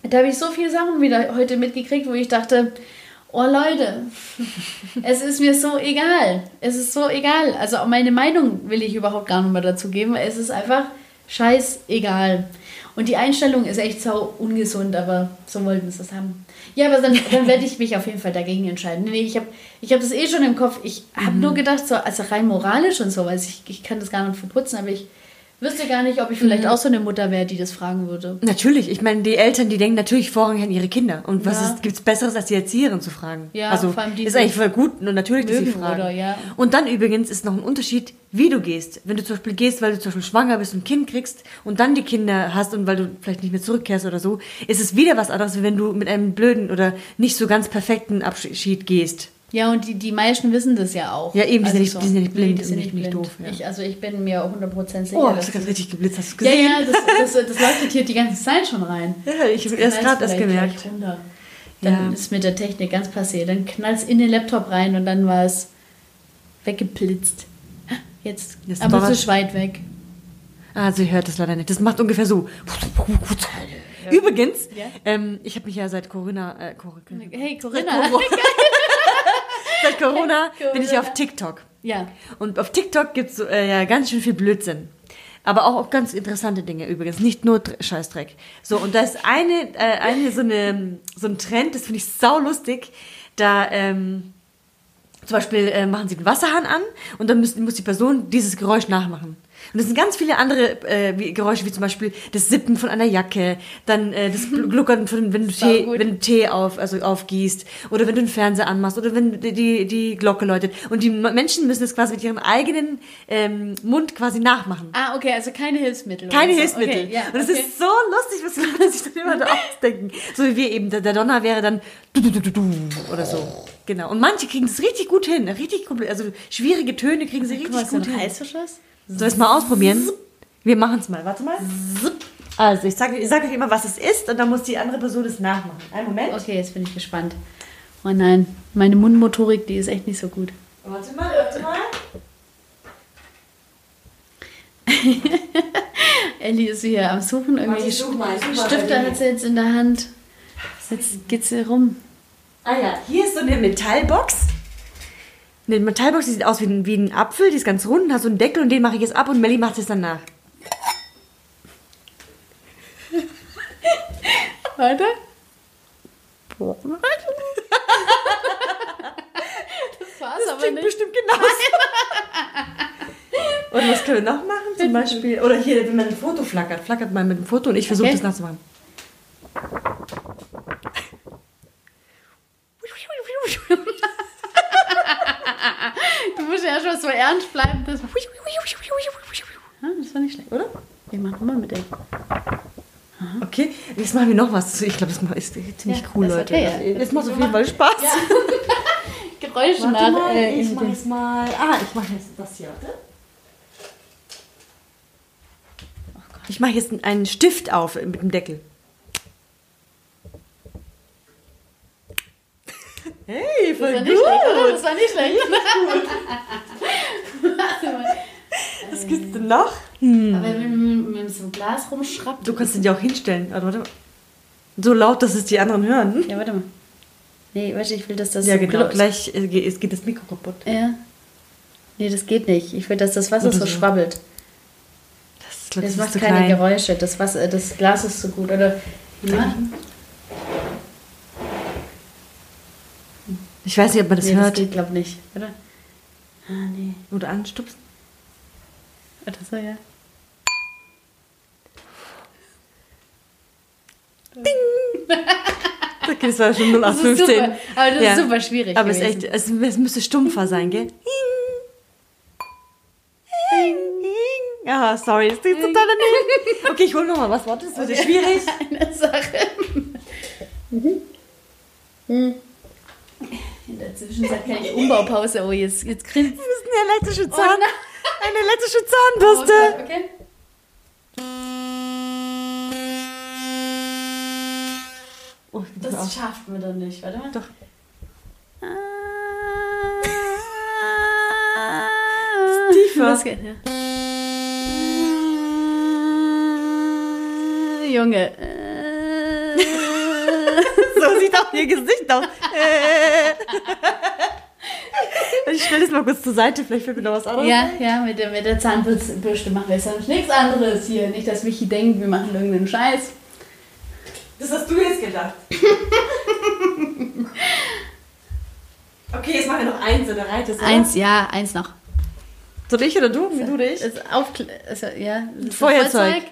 da habe ich so viele Sachen wieder heute mitgekriegt, wo ich dachte, oh Leute, es ist mir so egal. Es ist so egal. Also auch meine Meinung will ich überhaupt gar nicht mehr dazu geben. Es ist einfach scheißegal. Und die Einstellung ist echt so ungesund, aber so wollten sie es haben. Ja, aber dann, dann werde ich mich auf jeden Fall dagegen entscheiden. Nee, ich habe ich hab das eh schon im Kopf. Ich habe nur gedacht, so, also rein moralisch und so, weil ich, ich kann das gar nicht verputzen, aber ich wüsste gar nicht, ob ich vielleicht auch so eine Mutter wäre, die das fragen würde. Natürlich, ich meine, die Eltern, die denken natürlich vorrangig an ihre Kinder. Und was Ja. gibt es Besseres, als die Erzieherin zu fragen? Ja, also vor allem die ist eigentlich voll gut und natürlich, dass sie fragen. oder, ja. Und dann übrigens ist noch ein Unterschied, wie du gehst. Wenn du zum Beispiel gehst, weil du zum Beispiel schwanger bist und ein Kind kriegst und dann die Kinder hast und weil du vielleicht nicht mehr zurückkehrst oder so, ist es wieder was anderes, wie wenn du mit einem blöden oder nicht so ganz perfekten Abschied gehst. Ja, und die, die meisten wissen das ja auch. Ja, eben, die sind nicht- die sind ja nicht blind die sind nicht, blind. doof, ja. Ich, also ich bin mir 100% sicher, Oh, hast du gerade richtig geblitzt, hast du Ja, gesehen? ja, das, das, das leuchtet hier die ganze Zeit schon rein. Ja, ich habe erst gerade erst gemerkt. Dann Ja. ist mit der Technik ganz passiert. Dann knallt es in den Laptop rein und dann war es weggeblitzt. Jetzt, Jetzt aber so was- weit weg. Ah, sie hört das leider nicht. Das macht ungefähr so. Übrigens, Ja? ähm, ich habe mich ja seit Corona, äh, Cor Hey, seit Corinna. Corona, seit Corona bin ich Corona. auf TikTok. Ja. Und auf TikTok gibt's so, äh, ja ganz schön viel Blödsinn. Aber auch, auch ganz interessante Dinge übrigens, nicht nur Dr- Scheißdreck. So, und da ist eine, äh, eine so, eine, so ein Trend, das finde ich sau lustig. Da, ähm, zum Beispiel äh, machen sie den Wasserhahn an und dann müssen, muss die Person dieses Geräusch nachmachen. Und es sind ganz viele andere äh, Geräusche, wie zum Beispiel das Sippen von einer Jacke, dann äh, das Gl- Gluckern, von, wenn, du Tee, wenn du Tee auf, also aufgießt oder wenn du den Fernseher anmachst oder wenn die, die, Glocke läutet. Und die Menschen müssen das quasi mit ihrem eigenen ähm, Mund quasi nachmachen. Ah, okay, also keine Hilfsmittel. Keine so. Hilfsmittel. Okay, ja, und es okay. ist so lustig, was Leute sich dann immer da ausdenken. So wie wir eben, der, der Donner wäre dann du, du, du, du, du, oder so. Genau. Und manche kriegen das richtig gut hin. Richtig komplett, also schwierige Töne kriegen sie richtig gut hin. Reißverschluss? Sollen wir es mal ausprobieren? Wir machen es mal. Warte mal. Also, ich sage ich sag euch immer, was es ist und dann muss die andere Person es nachmachen. Einen Moment. Okay, jetzt bin ich gespannt. Oh nein, meine Mundmotorik, die ist echt nicht so gut. Warte mal, warte mal. Ellie ist hier am Suchen. Irgendwie ich such mal, ich such mal Stifte hat sie jetzt in der Hand. Jetzt geht sie rum. Ah ja, hier ist so eine Metallbox. Eine Metallbox, die sieht aus wie ein, wie ein Apfel, die ist ganz rund, hat so einen Deckel und den mache ich jetzt ab und Melly macht es dann nach. Warte. Das war's Das aber klingt nicht. bestimmt genauso. Und was können wir noch machen? Zum Beispiel, oder hier, wenn man ein Foto flackert, flackert man mit dem Foto und ich versuche Okay. das nachzumachen. Du musst ja erstmal so ernst bleiben. Das, war nicht schlecht. Oder? Wir machen nochmal mit dem. Okay, jetzt machen wir noch was. Ich glaube, das ist ziemlich Ja, cool, Leute. okay, Das- ja. Das macht auf jeden Fall Spaß. Geräusche Warte nach. mal, äh, ich mache jetzt mal. Ah, ich mache jetzt das hier, warte. Ich mache jetzt einen Stift auf mit dem Deckel. Hey, das voll war gut. nicht schlecht, oder? Das war nicht schlecht. Mal. Was gibt's denn noch? Aber wenn man mit so einem Glas rumschraubt. Du kannst den ja auch hinstellen. Warte, warte. So laut, dass es die anderen hören. Ja, warte mal. Nee, weißt du, ich will, dass das Ja, so genau. Gleich äh, geht, es geht das Mikro kaputt. Ja. Nee, das geht nicht. Ich will, dass das Wasser so so. schwabbelt. Das, glaub, Das ist macht keine klein. Geräusche. Das, Wasser, das Glas ist so gut. Oder ja. Ich weiß nicht, ob man das nee, das hört. geht, glaub nicht. Oder? Ah, nee. Oder anstupsen. Oder so, ja. Okay, das war schon 0 Das aus ist 15. super. Aber das ist super schwierig Aber es, ist echt, es, es müsste stumpfer sein, gell? Ja, sorry, das klingt total daneben. Okay, ich hol noch mal was. Warte, das wird ja schwierig. Eine Sache. In der Zwischenzeit kann ich Umbaupause. Oh, jetzt, jetzt grinst. Das ist eine elektrische Oh Zahn. nein. eine elektrische Zahnbürste. Okay. Oh, ich bin Das auch. schafft man dann nicht, warte mal. Doch. tiefer. Das geht, ja. Junge. So sieht auch ihr Gesicht aus. Äh. ich stelle das mal kurz zur Seite, vielleicht fällt mir noch was anderes. Ja, ja, mit der, mit der Zahnbürste machen wir jetzt nämlich nichts anderes hier. Nicht, dass Michi denkt, wir machen irgendeinen Scheiß. Das hast du jetzt gedacht. okay, jetzt machen wir noch eins oder reitet oder? Eins, ja, eins noch. Soll ich oder du? Wie du oder ich? Das Aufkl also, ja, ist Feuerzeug.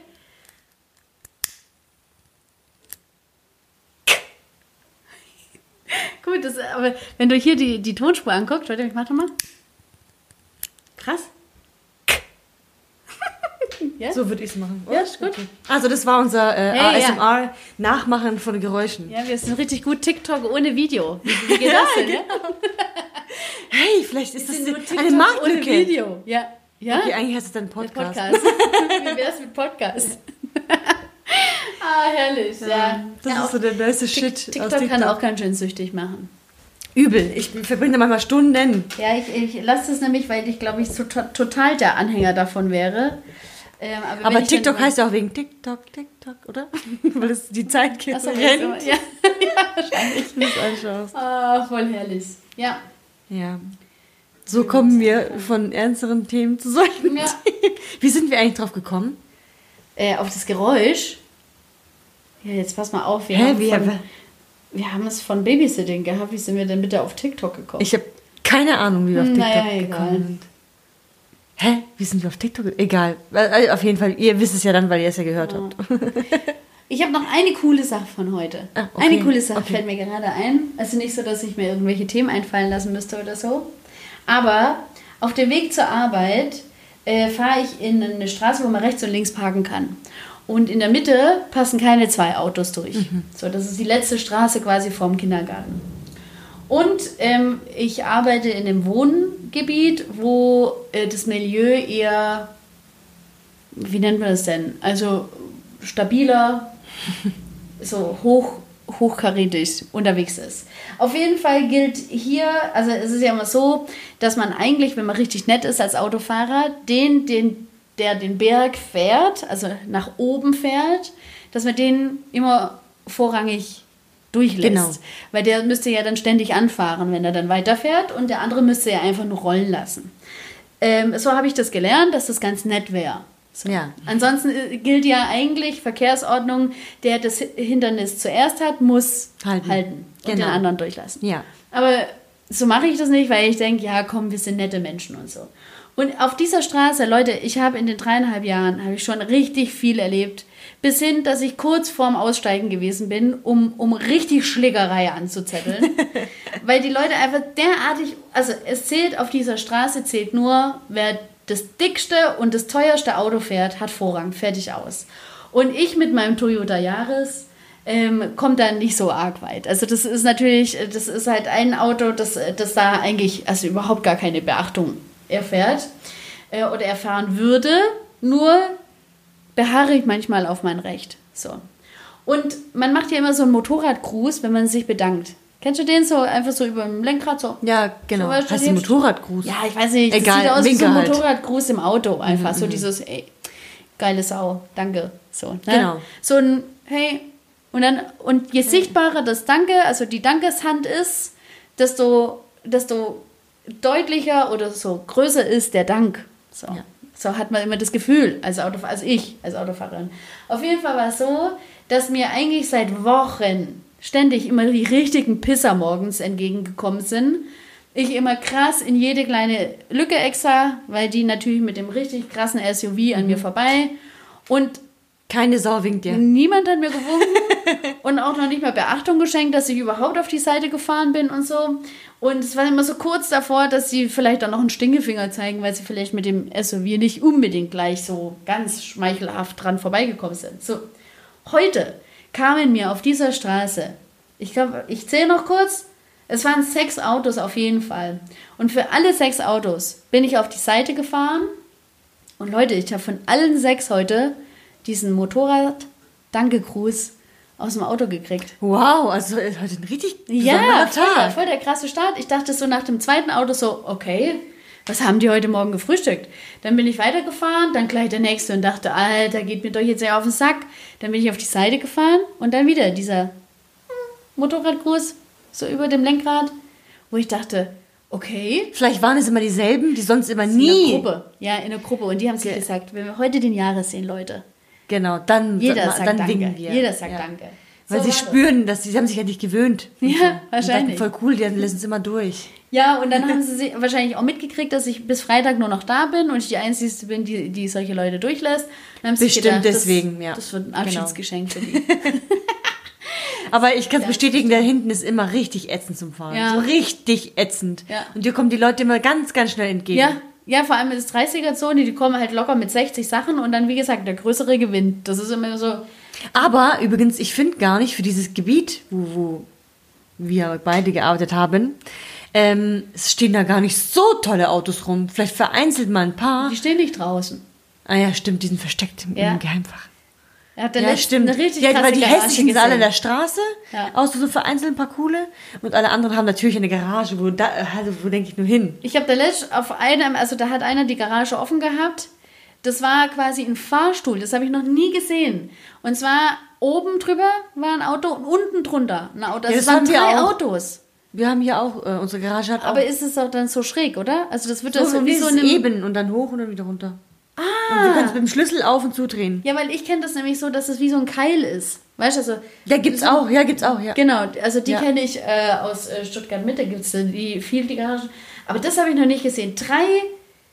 Gut, das, aber wenn du hier die, die Tonspur anguckst, warte, ich mach doch mal. Krass. Ja? So würde ich es machen. Ja, ist gut. Okay. Also das war unser äh, ja. ASMR-Nachmachen von Geräuschen. Ja, wir sind richtig gut TikTok ohne Video. Wie, wie geht das denn? Ja, Hey, vielleicht ist Wir das eine TikTok ohne Marktlücke. Video. Ja. Ja? Okay, eigentlich heißt es dann Podcast. Podcast. Wie wär's mit Podcast? Ah, herrlich, ja. Das ja, ist so der Tik- Shit TikTok, TikTok. kann auch ganz schön süchtig machen. Übel. Ich verbringe da manchmal Stunden. Ja, ich, ich lasse das nämlich, weil ich glaube, ich so to total der Anhänger davon wäre. Ähm, aber Aber ich TikTok heißt ja auch wegen TikTok, TikTok, oder? Weil es die Zeit geht. Achso, rennt. ja, ja, wahrscheinlich. Du es anschaust. Ah, voll herrlich. Ja. Ja. So kommen wir von ernsteren Themen zu solchen Ja. Themen. Wie sind wir eigentlich drauf gekommen? Äh, auf das Geräusch. Ja, jetzt pass mal auf. Wir, Hä, haben, wie- von, wir haben es von Babysitting gehabt. Wie sind wir denn bitte auf TikTok gekommen? Ich habe keine Ahnung, wie wir auf TikTok Naja, egal. gekommen sind. Hä? Wie sind wir auf TikTok? Egal. Äh, Auf jeden Fall, ihr wisst es ja dann, weil ihr es ja gehört habt. Ich habe noch eine coole Sache von heute. Ah, okay. Eine coole Sache Okay. fällt mir gerade ein. Also nicht so, dass ich mir irgendwelche Themen einfallen lassen müsste oder so. Aber auf dem Weg zur Arbeit äh, fahre ich in eine Straße, wo man rechts und links parken kann. Und in der Mitte passen keine zwei Autos durch. Mhm. So, das ist die letzte Straße quasi vorm Kindergarten. Und ähm, ich arbeite in einem Wohngebiet, wo äh, das Milieu eher, wie nennt man das denn? Also stabiler, so hoch, hochkarätig unterwegs ist. Auf jeden Fall gilt hier, also es ist ja immer so, dass man eigentlich, wenn man richtig nett ist als Autofahrer, den, den, der den Berg fährt, also nach oben fährt, dass man den immer vorrangig durchlässt. Genau. Weil der müsste ja dann ständig anfahren, wenn er dann weiterfährt und der andere müsste ja einfach nur rollen lassen. Ähm, so habe ich das gelernt, dass das ganz nett wäre. So. Ja. Ansonsten äh, gilt ja eigentlich Verkehrsordnung, der das Hindernis zuerst hat, muss Halten. halten, und Genau. den anderen durchlassen. Ja. Aber so mache ich das nicht, weil ich denke, ja, komm, wir sind nette Menschen und so. Und auf dieser Straße, Leute, ich habe in den dreieinhalb Jahren habe ich schon richtig viel erlebt. Bis hin, dass ich kurz vorm Aussteigen gewesen bin, um, um richtig Schlägerei anzuzetteln. weil die Leute einfach derartig, also es zählt auf dieser Straße, zählt nur, wer das dickste und das teuerste Auto fährt, hat Vorrang, fertig aus. Und ich mit meinem Toyota Yaris ähm, kommt da nicht so arg weit. Also das ist natürlich, das ist halt ein Auto, das, das da eigentlich also überhaupt gar keine Beachtung erfährt äh, oder erfahren würde. Nur beharre ich manchmal auf mein Recht. So. Und man macht ja immer so einen Motorradgruß, wenn man sich bedankt. Kennst du den so einfach so über dem Lenkrad so? Ja, genau. So, weißt du, heißt ein jetzt- Motorradgruß. Ja, ich weiß nicht. Das Egal, sieht aus wie so ein. Mhm, Motorradgruß im Auto einfach. So dieses, ey, geile Sau, danke. So, ne? Genau. So ein, hey, und dann, und je sichtbarer das Danke, also die Dankeshand ist, desto, desto deutlicher oder so größer ist der Dank. So. Ja. So hat man immer das Gefühl, als Autofahrer, also ich als Autofahrerin. Auf jeden Fall war es so, dass mir eigentlich seit Wochen ständig immer die richtigen Pisser morgens entgegengekommen sind. Ich immer krass in jede kleine Lücke extra, weil die natürlich mit dem richtig krassen SUV an mir vorbei. Und Keine Sau winkt dir. Niemand hat mir gewunken und auch noch nicht mal Beachtung geschenkt, dass ich überhaupt auf die Seite gefahren bin und so. Und es war immer so kurz davor, dass sie vielleicht auch noch einen Stinkefinger zeigen, weil sie vielleicht mit dem SUV nicht unbedingt gleich so ganz schmeichelhaft dran vorbeigekommen sind. So, heute kamen mir auf dieser Straße, ich glaube, ich zähle noch kurz, Es waren sechs Autos auf jeden Fall. Und für alle sechs Autos bin ich auf die Seite gefahren. Und Leute, ich habe von allen sechs heute diesen Motorrad-Danke-Gruß aus dem Auto gekriegt. Wow, also ist heute ein richtig Ja, Tag. voll der krasse Start. Ich dachte so nach dem zweiten Auto so, okay, was haben die heute Morgen gefrühstückt? Dann bin ich weitergefahren, dann gleich der nächste und dachte, Alter, geht mir doch jetzt ja auf den Sack. Dann bin ich auf die Seite gefahren und dann wieder dieser Motorradgruß so über dem Lenkrad, wo ich dachte, okay, Vielleicht waren es immer dieselben, die sonst immer in nie. einer Gruppe. Ja, in einer Gruppe. Und die haben sich Ge- gesagt, wenn wir heute den Jahres sehen, Leute, Genau, dann, jeder dann, sagt dann Danke. winken wir. Jeder sagt Ja. Danke. Weil So sie spüren, dass sie, sie haben sich ja nicht gewöhnt. Ja, Und dachten, wahrscheinlich. voll cool, die lassen es immer durch. Ja, und dann haben sie sich wahrscheinlich auch mitgekriegt, dass ich bis Freitag nur noch da bin und ich die Einzige bin, die, die solche Leute durchlässt. Bestimmt gedacht, deswegen, das, ja. Das wird ein Genau. Abschiedsgeschenk für die. Aber ich kann es bestätigen, da hinten ist immer richtig ätzend zum Fahren. Ja. So richtig ätzend. Ja. Und dir kommen die Leute immer ganz, ganz schnell entgegen. ja, ja, vor allem ist 30er-Zone, die kommen halt locker mit 60 Sachen und dann, wie gesagt, der größere gewinnt. Das ist immer so, Aber übrigens, ich finde gar nicht für dieses Gebiet, wo, wo wir beide gearbeitet haben, ähm, es stehen da gar nicht so tolle Autos rum. Vielleicht vereinzelt mal ein paar. die stehen nicht draußen. Ah ja, stimmt, die sind versteckt im, Ja. im Geheimfach. Er hat der Ja, letzte stimmt. eine richtig ja, weil die hässlichen sind alle in der Straße, Ja. außer so vereinzelt ein paar coole. Und alle anderen haben natürlich eine Garage, wo, da, also, wo denke ich nur hin? Ich habe da letzt auf einem, also da hat einer die Garage offen gehabt. Das war quasi ein Fahrstuhl, das habe ich noch nie gesehen. Und zwar oben drüber war ein Auto und unten drunter ein Auto. Also Ja, das waren drei auch. Autos. Wir haben hier auch, äh, unsere Garage hat auch Aber ist es auch dann so schräg, oder? Also das wird so, das so wie so eine eine. eben und dann hoch und dann wieder runter. Ah. Und du kannst mit dem Schlüssel auf und zudrehen. Ja, weil ich kenne das nämlich so, dass es wie so ein Keil ist. Weißt du, also. Ja, gibt's auch, ja, gibt's auch, ja. Genau, also die Ja. kenne ich äh, aus äh, Stuttgart Mitte, gibt es die viel die Garagen. Aber das habe ich noch nicht gesehen. Drei,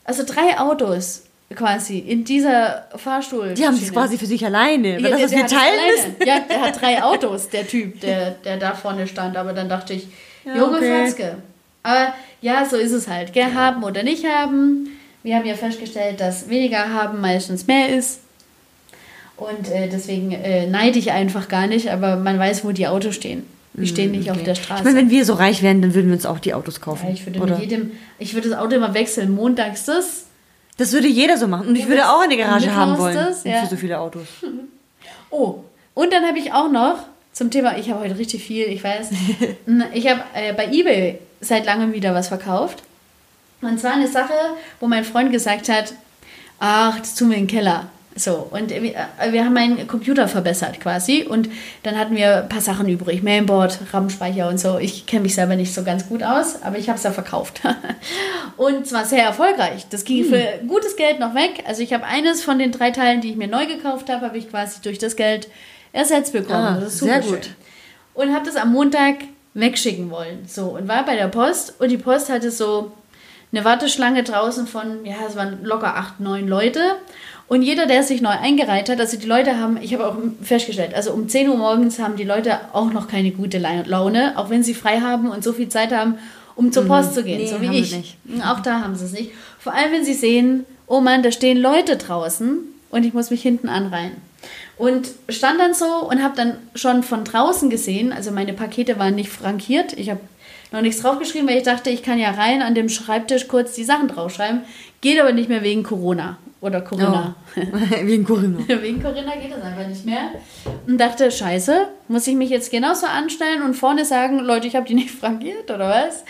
also drei Autos quasi in dieser Fahrstuhl. Die haben es quasi für sich alleine. Weil Ja, das, was der- wir teilen müssen. Ja, der hat drei Autos, der Typ, der, der da vorne stand. Aber dann dachte ich, Ja, Junge okay. Fatzke. Aber ja, so ist es halt. Gell, haben oder nicht haben. Wir haben ja festgestellt, dass weniger haben meistens mehr ist. Und äh, deswegen äh, neide ich einfach gar nicht, aber man weiß, wo die Autos stehen. Die stehen nicht auf der Straße. Ich meine, wenn wir so reich wären, dann würden wir uns auch die Autos kaufen. ja, ich würde oder? mit jedem, ich würde das Auto immer wechseln. Montags das, Das würde jeder so machen. Und ich würde auch eine Garage haben wollen. Das, ja. Für so viele Autos. Oh, und dann habe ich auch noch zum Thema, ich habe heute richtig viel, ich weiß. ich habe äh, bei eBay seit langem wieder was verkauft. Und zwar eine Sache, wo mein Freund gesagt hat, ach, das tun wir in den Keller. So, und wir, äh, haben meinen Computer verbessert quasi und dann hatten wir ein paar Sachen übrig, Mainboard, RAM-Speicher und so. Ich kenne mich selber nicht so ganz gut aus, aber ich habe es ja verkauft. und zwar sehr erfolgreich. Das ging für gutes Geld noch weg. Also ich habe eines von den drei Teilen, die ich mir neu gekauft habe, habe ich quasi durch das Geld ersetzt bekommen. Ah, das ist sehr super gut. schön. Und habe das am Montag wegschicken wollen. So, und war bei der Post und die Post hatte so eine Warteschlange draußen von, ja, es waren locker acht, neun Leute. Und jeder, der sich neu eingereiht hat, also die Leute haben, ich habe auch festgestellt, also um 10 Uhr morgens haben die Leute auch noch keine gute La- Laune, auch wenn sie frei haben und so viel Zeit haben, um zur Post zu gehen, Nee, so wie ich. nicht. Auch da haben sie es nicht. Vor allem, wenn sie sehen, oh Mann, da stehen Leute draußen und ich muss mich hinten anreihen. Und stand dann so und habe dann schon von draußen gesehen, also meine Pakete waren nicht frankiert, ich habe noch nichts draufgeschrieben, weil ich dachte, ich kann ja rein an dem Schreibtisch kurz die Sachen draufschreiben. Geht aber nicht mehr wegen Corona oder Corinna. Wie ein Corinna. Wegen Corinna geht das einfach nicht mehr. Und dachte, scheiße, muss ich mich jetzt genauso anstellen und vorne sagen, Leute, ich habe die nicht frankiert oder was?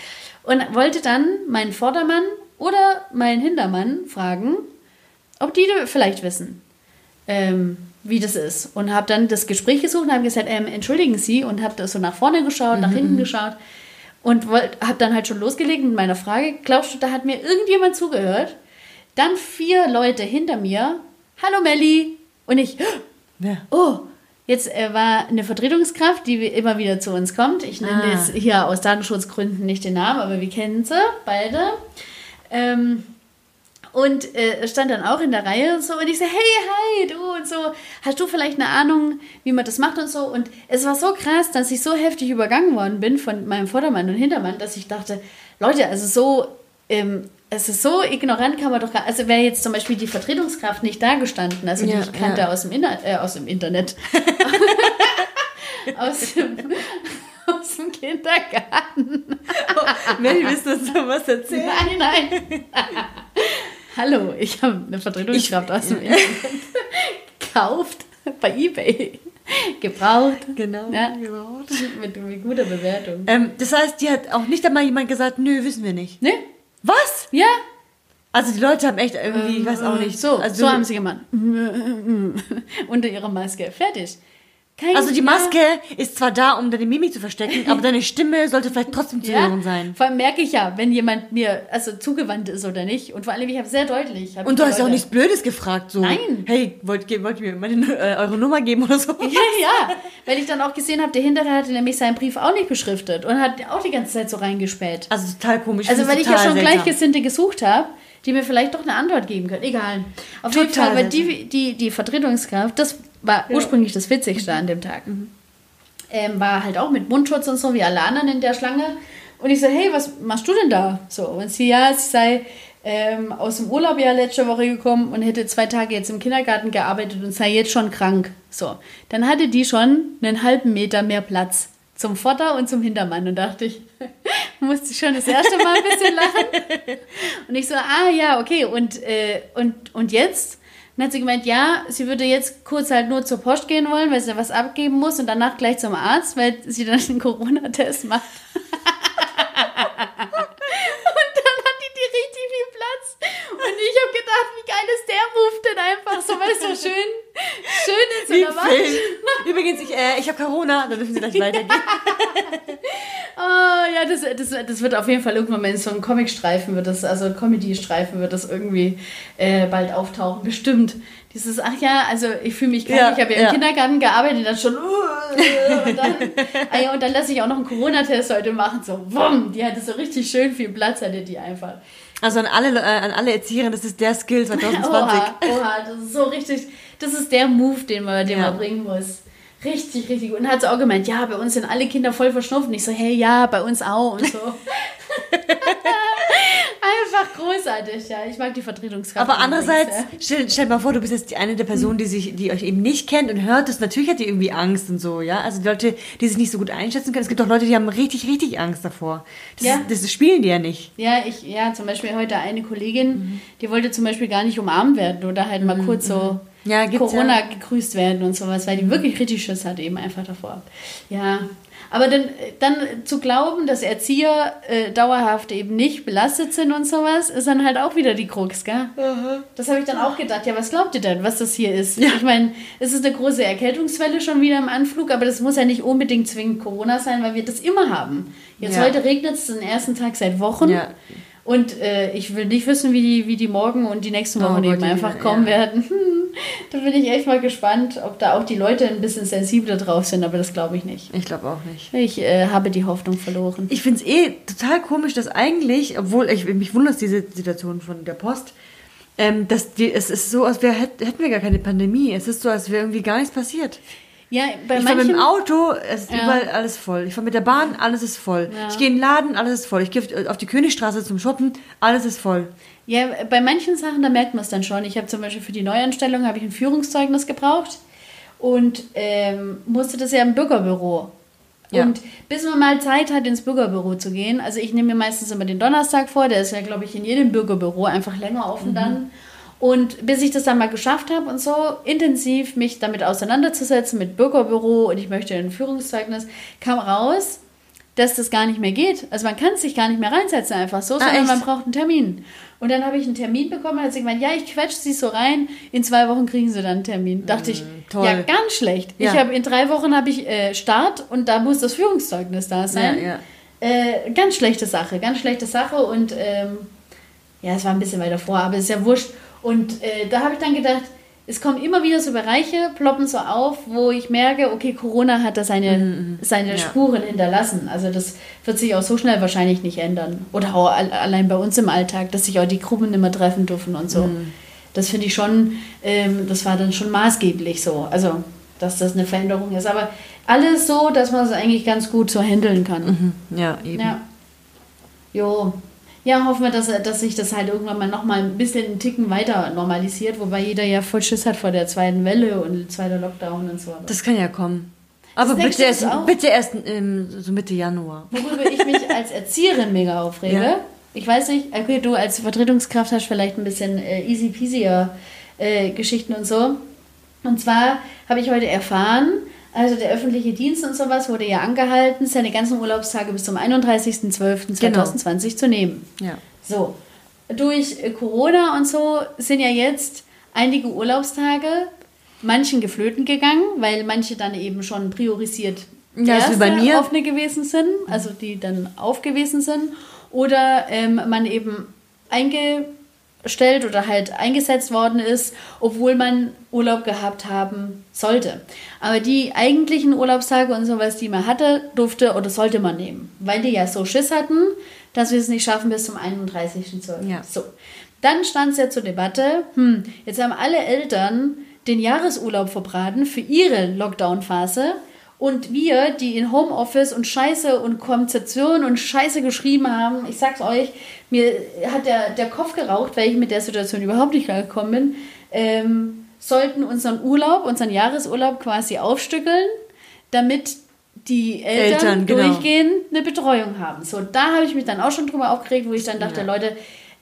Und wollte dann meinen Vordermann oder meinen Hintermann fragen, ob die vielleicht wissen, ähm, wie das ist. Und habe dann das Gespräch gesucht und habe gesagt, ähm, entschuldigen Sie und habe so nach vorne geschaut, nach hinten geschaut und habe dann halt schon losgelegt mit meiner Frage. Glaubst du, da hat mir irgendjemand zugehört? Dann vier Leute hinter mir. Hallo Melli. Und ich, oh, jetzt äh, war eine Vertretungskraft, die immer wieder zu uns kommt. Ich nenne Ah. jetzt hier aus Datenschutzgründen nicht den Namen, aber wir kennen sie beide. Ähm, und äh, stand dann auch in der Reihe und so und ich so, hey, hi, du und so, hast du vielleicht eine Ahnung, wie man das macht und so. Und es war so krass, dass ich so heftig übergangen worden bin von meinem Vordermann und Hintermann, dass ich dachte, Leute, also so, ähm, es ist so ignorant kann man doch gar, also wäre jetzt zum Beispiel die Vertretungskraft nicht da gestanden, also die Ja, ich kannte ja. aus dem, Inter äh, aus dem Internet, aus dem, aus dem Kindergarten. Oh, Melly, willst du uns noch was erzählen? Nein, nein. Hallo, ich habe eine Vertretungskraft aus dem Internet gekauft bei Ebay. Gebraucht. Genau, Ja. gebraucht. Mit, mit guter Bewertung. Ähm, das heißt, die hat auch nicht einmal jemand gesagt, nö, wissen wir nicht. Ne? Was? Ja. Also die Leute haben echt irgendwie, ich weiß auch nicht. So, also, so haben sie gemacht. Unter ihrer Maske. Fertig. Kein, Also die ja. Maske ist zwar da, um deine Mimik zu verstecken, aber deine Stimme sollte vielleicht trotzdem zu hören sein. Vor allem merke ich ja, wenn jemand mir also zugewandt ist oder nicht. Und vor allem, ich habe sehr deutlich. hab Und du hast ja auch Leute- nichts Blödes gefragt, so. Nein. Hey, wollt, ihr- wollt ihr mir meine, äh, eure Nummer geben oder so? Ja, ja, weil ich dann auch gesehen habe, der hintere hatte nämlich seinen Brief auch nicht beschriftet und hat auch die ganze Zeit so reingespäht. Also total komisch. Also weil ich ja schon seltsam. Gleichgesinnte gesucht habe, die mir vielleicht doch eine Antwort geben können. Egal. Auf jeden Total Fall, weil die, die, die Vertretungskraft, das war ursprünglich das Witzigste an dem Tag. Ähm, war halt auch mit Mundschutz und so, wie alle anderen in der Schlange. Und ich so, hey, was machst du denn da? So, und sie, ja, sie sei ähm, aus dem Urlaub ja letzte Woche gekommen und hätte zwei Tage jetzt im Kindergarten gearbeitet und sei jetzt schon krank. So, dann hatte die schon einen halben Meter mehr Platz zum Vorder- und zum Hintermann. Und dachte ich, musste schon das erste Mal ein bisschen lachen. Und ich so, ah ja, okay, und, äh, und, und jetzt? Dann hat sie gemeint, ja, sie würde jetzt kurz halt nur zur Post gehen wollen, weil sie was abgeben muss und danach gleich zum Arzt, weil sie dann einen Corona-Test macht. und dann hat die, die richtig viel Platz. Und ich habe gedacht, wie geil ist der Move denn einfach so, weißt du, schön, schön in so Wie einer. Film. Übrigens, ich, äh, ich habe Corona, da dürfen Sie gleich weitergehen. Oh, ja, das, das, das wird auf jeden Fall irgendwann mal in so einem Comicstreifen wird das, also Comedy-Streifen wird das irgendwie äh, bald auftauchen. Bestimmt. Dieses, ach ja, also ich fühle mich krank, Ja, ich habe ja, ja. im Kindergarten gearbeitet, dann schon, uh, und dann, ah ja, und dann lasse ich auch noch einen Corona-Test heute machen, so, wumm, die hatte so richtig schön viel Platz, hatte die einfach. Also an alle, äh, an alle Erzieherinnen, das ist der Skill 2020. Oha, oha, das ist so richtig, das ist der Move, den man, den Ja. man bringen muss. Richtig, richtig gut. Und hat sie auch gemeint, ja, bei uns sind alle Kinder voll verschnupft. Und ich so, hey, ja, bei uns auch und so. Einfach großartig, ja. Ich mag die Vertretungskraft. Aber übrigens, andererseits, ja. stell, stell mal vor, du bist jetzt die eine der Personen, die sich, die euch eben nicht kennt und hört das. Natürlich hat die irgendwie Angst und so, ja. Also die Leute, die sich nicht so gut einschätzen können. Es gibt auch Leute, die haben richtig, richtig Angst davor. Das, Ja. ist, das spielen die ja nicht. Ja, ich, ja, zum Beispiel heute eine Kollegin, Mhm. die wollte zum Beispiel gar nicht umarmt werden oder halt mal kurz so Ja, gibt's Corona ja. Mhm. gegrüßt werden und sowas, weil die wirklich richtig Schiss hat eben einfach davor. Ja. Aber dann, dann zu glauben, dass Erzieher äh, dauerhaft eben nicht belastet sind und sowas, ist dann halt auch wieder die Krux, gell? Das habe ich dann auch gedacht. Ja, was glaubt ihr denn, was das hier ist? Ich meine, es ist eine große Erkältungswelle schon wieder im Anflug, aber das muss ja nicht unbedingt zwingend Corona sein, weil wir das immer haben. Jetzt Ja. heute regnet es den ersten Tag seit Wochen. Ja. Und äh, ich will nicht wissen, wie die, wie die morgen und die nächsten Oh Wochen Gott, eben einfach kommen ja. werden. Hm, da bin ich echt mal gespannt, ob da auch die Leute ein bisschen sensibler drauf sind, aber das glaube ich nicht. Ich glaube auch nicht. Ich äh, habe die Hoffnung verloren. Ich finde es eh total komisch, dass eigentlich, obwohl ich mich wundert, diese Situation von der Post, ähm, dass die, es ist so, als wär, hätt- hätten wir gar keine Pandemie. Es ist so, als wäre irgendwie gar nichts passiert. Ja, bei ich fahre mit dem Auto, es ist Ja. überall alles voll. Ich fahre mit der Bahn, alles ist voll. Ja. Ich gehe in den Laden, alles ist voll. Ich gehe auf- auf die Königstraße zum Shoppen, alles ist voll. Ja, bei manchen Sachen, da merkt man es dann schon. Ich habe zum Beispiel für die Neuanstellung habe ich ein Führungszeugnis gebraucht und ähm, musste das ja im Bürgerbüro. Ja. Und bis man mal Zeit hat, ins Bürgerbüro zu gehen, also ich nehme mir meistens immer den Donnerstag vor, der ist ja, glaube ich, in jedem Bürgerbüro einfach länger offen dann. Und bis ich das dann mal geschafft habe und so intensiv mich damit auseinanderzusetzen mit Bürgerbüro und ich möchte ein Führungszeugnis, kam raus, dass das gar nicht mehr geht. Also man kann sich gar nicht mehr reinsetzen einfach so, sondern echt? man braucht einen Termin. Und dann habe ich einen Termin bekommen, hat sie gemeint, ja, ich quetsche sie so rein, in zwei Wochen kriegen sie dann einen Termin. Dachte ich, toll. ja, ganz schlecht. Ja. Ich habe in drei Wochen habe ich äh, Start und da muss das Führungszeugnis da sein. Ja, ja. Äh, ganz schlechte Sache, ganz schlechte Sache und ähm, ja, es war ein bisschen weiter vor, aber ist ja wurscht. Und äh, da habe ich dann gedacht, es kommen immer wieder so Bereiche, ploppen so auf, wo ich merke, okay, Corona hat da seine, seine Ja. Spuren hinterlassen. Also das wird sich auch so schnell wahrscheinlich nicht ändern. Oder auch al- allein bei uns im Alltag, dass sich auch die Gruppen nicht mehr treffen dürfen und so. Das finde ich schon, ähm, das war dann schon maßgeblich so. Also, dass das eine Veränderung ist. Aber alles so, dass man es eigentlich ganz gut so handeln kann. Ja, eben. Ja. Jo. Ja, hoffen wir, dass, dass sich das halt irgendwann mal nochmal ein bisschen einen Ticken weiter normalisiert, wobei jeder ja voll Schiss hat vor der zweiten Welle und zweiter Lockdown und so. Das kann ja kommen. Aber bitte erst, bitte erst ähm, so Mitte Januar. Worüber ich mich als Erzieherin mega aufrege. Ja. Ich weiß nicht, okay, du als Vertretungskraft hast vielleicht ein bisschen äh, easy peasier äh, Geschichten und so. Und zwar habe ich heute erfahren, also der öffentliche Dienst und sowas wurde ja angehalten, seine ganzen Urlaubstage bis zum 31.12.2020 zu nehmen. Ja. So, durch Corona und so sind ja jetzt einige Urlaubstage manchen geflöten gegangen, weil manche dann eben schon priorisiert Ja, ist wie bei erste mir. offene gewesen sind, also die dann aufgewesen sind. Oder ähm, man eben eingestellt oder halt eingesetzt worden ist, obwohl man Urlaub gehabt haben sollte. Aber die eigentlichen Urlaubstage und sowas, die man hatte, durfte oder sollte man nehmen, weil die ja so Schiss hatten, dass wir es nicht schaffen bis zum 31.12. Ja. So. Dann stand es ja zur Debatte, hm, jetzt haben alle Eltern den Jahresurlaub verbraten für ihre Lockdown-Phase und wir, die in Homeoffice und Scheiße und Konzeption und Scheiße geschrieben haben, ich sag's euch, mir hat der, der Kopf geraucht, weil ich mit der Situation überhaupt nicht klargekommen bin, ähm, sollten unseren Urlaub, unseren Jahresurlaub quasi aufstückeln, damit die Eltern, Eltern, genau. durchgehend eine Betreuung haben. So, da habe ich mich dann auch schon drüber aufgeregt, wo ich dann dachte, Leute,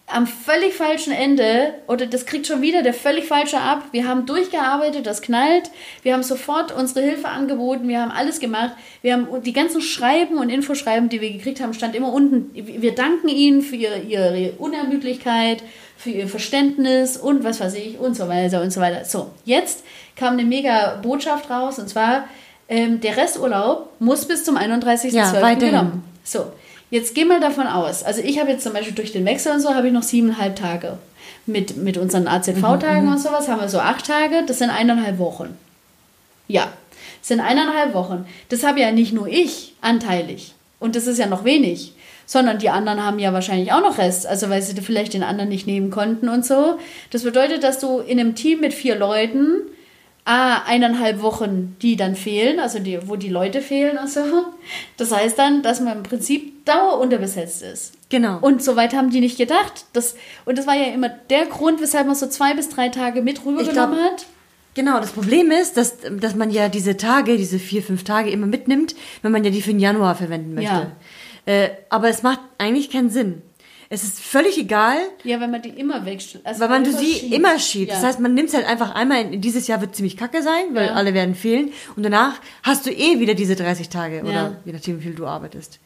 am völlig falschen Ende, oder das kriegt schon wieder der völlig falsche ab. Wir haben durchgearbeitet, das knallt. Wir haben sofort unsere Hilfe angeboten, wir haben alles gemacht. Wir haben die ganzen Schreiben und Infoschreiben, die wir gekriegt haben, stand immer unten. Wir danken Ihnen für Ihre, Ihre Unermüdlichkeit, für Ihr Verständnis und was weiß ich und so weiter und so weiter. So, jetzt kam eine mega Botschaft raus und zwar, ähm, der Resturlaub muss bis zum 31.12. Ja, genommen. So, jetzt geh mal davon aus. Also ich habe jetzt zum Beispiel durch den Wechsel und so, habe ich noch siebeneinhalb Tage. Mit, mit unseren AZV-Tagen und sowas haben wir so acht Tage. Das sind eineinhalb Wochen. Ja, das sind eineinhalb Wochen. Das habe ja nicht nur ich anteilig. Und das ist ja noch wenig. Sondern die anderen haben ja wahrscheinlich auch noch Rest. Also weil sie vielleicht den anderen nicht nehmen konnten und so. Das bedeutet, dass du in einem Team mit vier Leuten ah, eineinhalb Wochen, die dann fehlen, also die, wo die Leute fehlen und so. Das heißt dann, dass man im Prinzip dauerunterbesetzt ist. Genau. Und so weit haben die nicht gedacht. Das, und das war ja immer der Grund, weshalb man so zwei bis drei Tage mit rübergenommen glaub- hat. Genau, das Problem ist, dass, dass man ja diese Tage, diese vier, fünf Tage immer mitnimmt, wenn man ja die für den Januar verwenden möchte. Äh, aber es macht eigentlich keinen Sinn. Es ist völlig egal, Ja, wenn man die immer wegstellt. Also weil man du immer sie schiebt. immer schiebt. Ja. Das heißt, man nimmt es halt einfach einmal, in, dieses Jahr wird ziemlich kacke sein, weil Ja. alle werden fehlen. Und danach hast du eh wieder diese 30 Tage Ja. oder je nachdem, wie viel du arbeitest.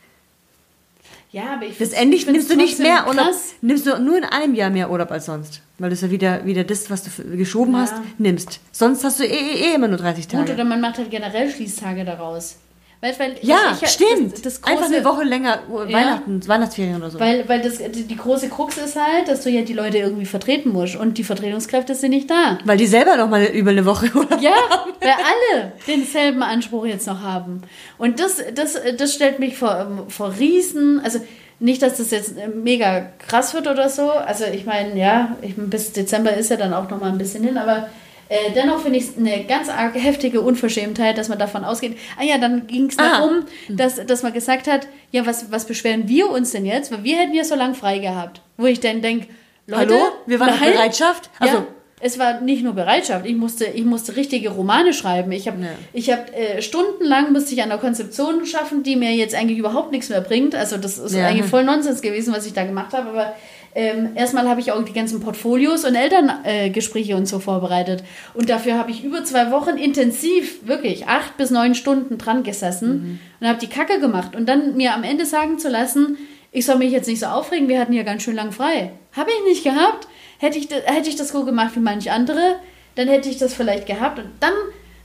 ja, aber ich Das find's- endlich ich find's nimmst du nicht mehr Urlaub, nimmst du nur in einem Jahr mehr Urlaub als sonst. Weil du es ja wieder, wieder das, was du geschoben Ja. hast, nimmst. Sonst hast du eh, eh, eh immer nur 30 Tage. Gut, oder man macht halt generell Schließtage daraus. Weißt, weil ja, ich- stimmt. Das, das Einfach große- eine Woche länger Ja. Weihnachten, Weihnachtsferien oder so. Weil, weil das, die, die große Krux ist halt, dass du ja die Leute irgendwie vertreten musst und die Vertretungskräfte sind nicht da. Weil die selber noch mal über eine Woche Urlaub Ja, weil alle denselben Anspruch jetzt noch haben. Und das, das, das stellt mich vor, ähm, vor Riesen, also nicht, dass das jetzt äh, mega krass wird oder so. Also ich meine, ja, ich, bis Dezember ist ja dann auch noch mal ein bisschen hin, aber äh, dennoch finde ich es eine ganz arg heftige Unverschämtheit, dass man davon ausgeht. Ah ja, dann ging es darum, dass, dass man gesagt hat, ja, was, was beschweren wir uns denn jetzt? Weil wir hätten ja so lang frei gehabt. Wo ich dann denke, Leute, Hallo? Wir waren in. Bereitschaft? Also- ja, es war nicht nur Bereitschaft, ich musste, ich musste richtige Romane schreiben. Ich habe ich hab, äh, stundenlang musste ich an der Konzeption schaffen, die mir jetzt eigentlich überhaupt nichts mehr bringt. Also das ist Ja. eigentlich voll Nonsens gewesen, was ich da gemacht habe. Aber ähm, erstmal habe ich auch die ganzen Portfolios und Elterngespräche äh, und so vorbereitet. Und dafür habe ich über zwei Wochen intensiv, wirklich acht bis neun Stunden dran gesessen und habe die Kacke gemacht. Und dann mir am Ende sagen zu lassen, ich soll mich jetzt nicht so aufregen, wir hatten ja ganz schön lang frei. Habe ich nicht gehabt. Hätte ich, das, hätte ich das so gemacht wie manch andere, dann hätte ich das vielleicht gehabt. Und dann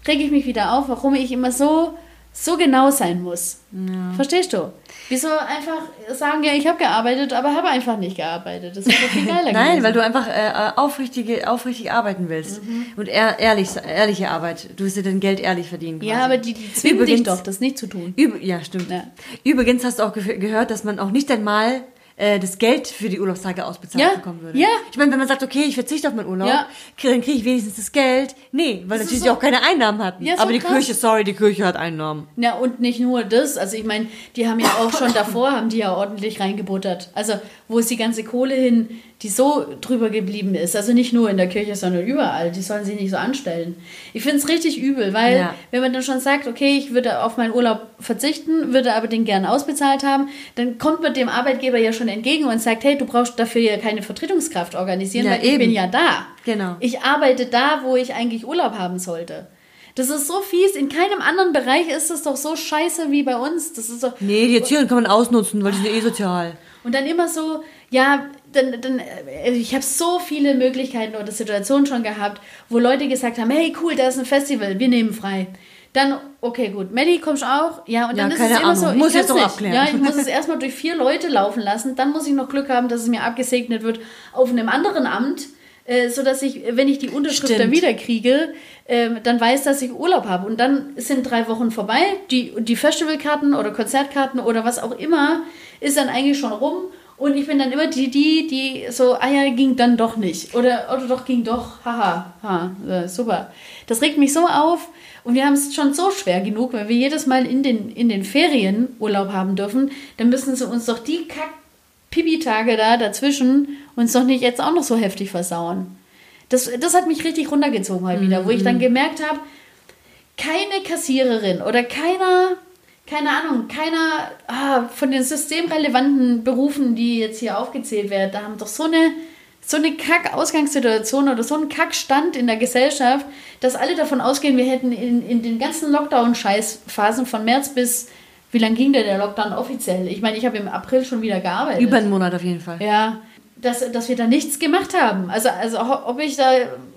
rege ich mich wieder auf, warum ich immer so, so genau sein muss. Verstehst du? Wieso einfach sagen, ja, ich habe gearbeitet, aber habe einfach nicht gearbeitet. Das ist doch viel geiler Nein, weil du einfach äh, aufrichtige, aufrichtig arbeiten willst. Und ehr, ehrlich, ehrliche Arbeit. Du willst dir dein Geld ehrlich verdienen. Ja, quasi. aber die, die zwingen dich Übrigens- doch, das nicht zu tun. Üb ja, stimmt. Ja. Übrigens hast du auch ge gehört, dass man auch nicht einmal äh, das Geld für die Urlaubstage ausbezahlt Ja, bekommen würde. ja. Ich meine, wenn man sagt, okay, ich verzichte auf meinen Urlaub, Ja. krieg- dann kriege ich wenigstens das Geld. Nee, weil Das natürlich so- auch keine Einnahmen hatten. Ja, so Aber die krass. Kirche, sorry, die Kirche hat Einnahmen. Ja, und nicht nur das. Also ich meine, die haben ja auch schon davor, haben die ja ordentlich reingebuttert. Also wo ist die ganze Kohle hin, die so drüber geblieben ist. Also nicht nur in der Kirche, sondern überall. Die sollen sich nicht so anstellen. Ich finde es richtig übel, weil Ja. wenn man dann schon sagt, okay, ich würde auf meinen Urlaub verzichten, würde aber den gern ausbezahlt haben, dann kommt man dem Arbeitgeber ja schon entgegen und sagt, hey, du brauchst dafür ja keine Vertretungskraft organisieren, Ja, weil ich eben. bin ja da. Genau. Ich arbeite da, wo ich eigentlich Urlaub haben sollte. Das ist so fies. In keinem anderen Bereich ist es doch so scheiße wie bei uns. Das ist so. Nee, die Erziehung kann man ausnutzen, weil die sind eh sozial. Und dann immer so, ja, dann, dann äh, ich habe so viele Möglichkeiten oder Situationen schon gehabt, wo Leute gesagt haben, hey cool, da ist ein Festival, wir nehmen frei. Dann, okay, gut, Melli, kommst du auch? Ja, und dann Ja, ist keine es immer Ahnung. so, ich Muss jetzt nicht. abklären. Ja, ich muss es erstmal durch vier Leute laufen lassen, dann muss ich noch Glück haben, dass es mir abgesegnet wird auf einem anderen Amt, äh, sodass ich, wenn ich die Unterschrift Stimmt. dann wieder kriege, ähm, dann weiß, dass ich Urlaub habe. Und dann sind drei Wochen vorbei, die, die Festivalkarten oder Konzertkarten oder was auch immer ist dann eigentlich schon rum. Und ich bin dann immer die, die, die so, ah ja, ging dann doch nicht. Oder, oder doch ging doch, haha, ha, äh, super. Das regt mich so auf. Und wir haben es schon so schwer genug, weil wir jedes Mal in den, in den Ferien Urlaub haben dürfen. Dann müssen sie uns doch die kack Pipi-Tage da dazwischen uns doch nicht jetzt auch noch so heftig versauen. Das, das hat mich richtig runtergezogen mal wieder, wo ich dann gemerkt habe, keine Kassiererin oder keiner, keine Ahnung, keiner ah, von den systemrelevanten Berufen, die jetzt hier aufgezählt werden, da haben doch so eine, so eine Kack-Ausgangssituation oder so einen Kackstand in der Gesellschaft, dass alle davon ausgehen, wir hätten in, in den ganzen Lockdown-Scheißphasen von März bis, wie lange ging denn der Lockdown offiziell? Ich meine, ich habe im April schon wieder gearbeitet. Über einen Monat auf jeden Fall. Ja, dass, dass wir da nichts gemacht haben. Also, also ob ich da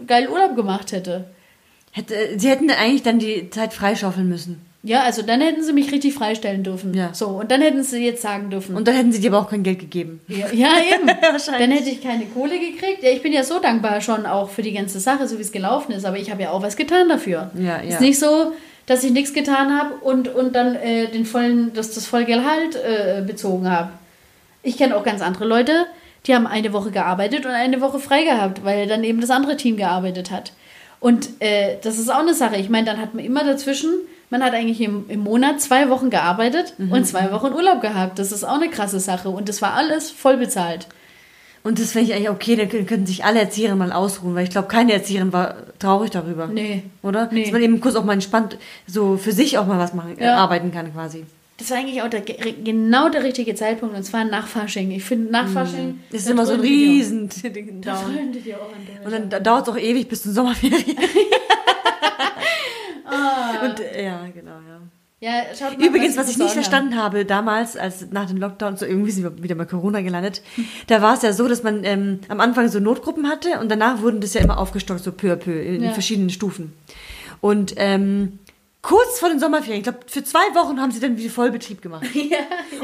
geil Urlaub gemacht hätte. Hätte, sie hätten eigentlich dann die Zeit freischaufeln müssen. Ja, also dann hätten sie mich richtig freistellen dürfen. Ja. So, und dann hätten sie jetzt sagen dürfen. Und dann hätten sie dir aber auch kein Geld gegeben. ja, ja, eben. Wahrscheinlich. dann hätte ich keine Kohle gekriegt. Ja, ich bin ja so dankbar schon auch für die ganze Sache, so wie es gelaufen ist. Aber ich habe ja auch was getan dafür. Ja, ja. Ist nicht so, dass ich nichts getan habe und, und dann äh, den vollen, das, das Vollgehalt äh, bezogen habe. Ich kenne auch ganz andere Leute, die haben eine Woche gearbeitet und eine Woche frei gehabt, weil dann eben das andere Team gearbeitet hat. Und äh, das ist auch eine Sache. Ich meine, dann hat man immer dazwischen, man hat eigentlich im, im Monat zwei Wochen gearbeitet und zwei Wochen Urlaub gehabt. Das ist auch eine krasse Sache. Und das war alles voll bezahlt. Und das fände ich eigentlich okay, dann können, könnten sich alle Erzieherinnen mal ausruhen, weil ich glaube, keine Erzieherin war traurig darüber. Nee. Oder? Nee. Dass man eben kurz auch mal entspannt so für sich auch mal was machen, äh, Ja. arbeiten kann quasi. Das war eigentlich auch der, ge- genau der richtige Zeitpunkt und zwar nach Fasching. Ich finde, nach Fasching. Das ist da immer so ein riesen Ding Da durch. Und dann dauert es auch ewig bis zum Sommerferien. Ah. Und äh, ja, genau, ja. Ja, mal, Übrigens, was ich nicht verstanden habe damals, als nach dem Lockdown, so irgendwie sind wir wieder bei Corona gelandet, da war es ja so, dass man ähm, am Anfang so Notgruppen hatte und danach wurden das ja immer aufgestockt, so peu à peu, in Ja. verschiedenen Stufen. Und ähm, kurz vor den Sommerferien, ich glaube, für zwei Wochen haben sie dann wieder Vollbetrieb gemacht. Ja.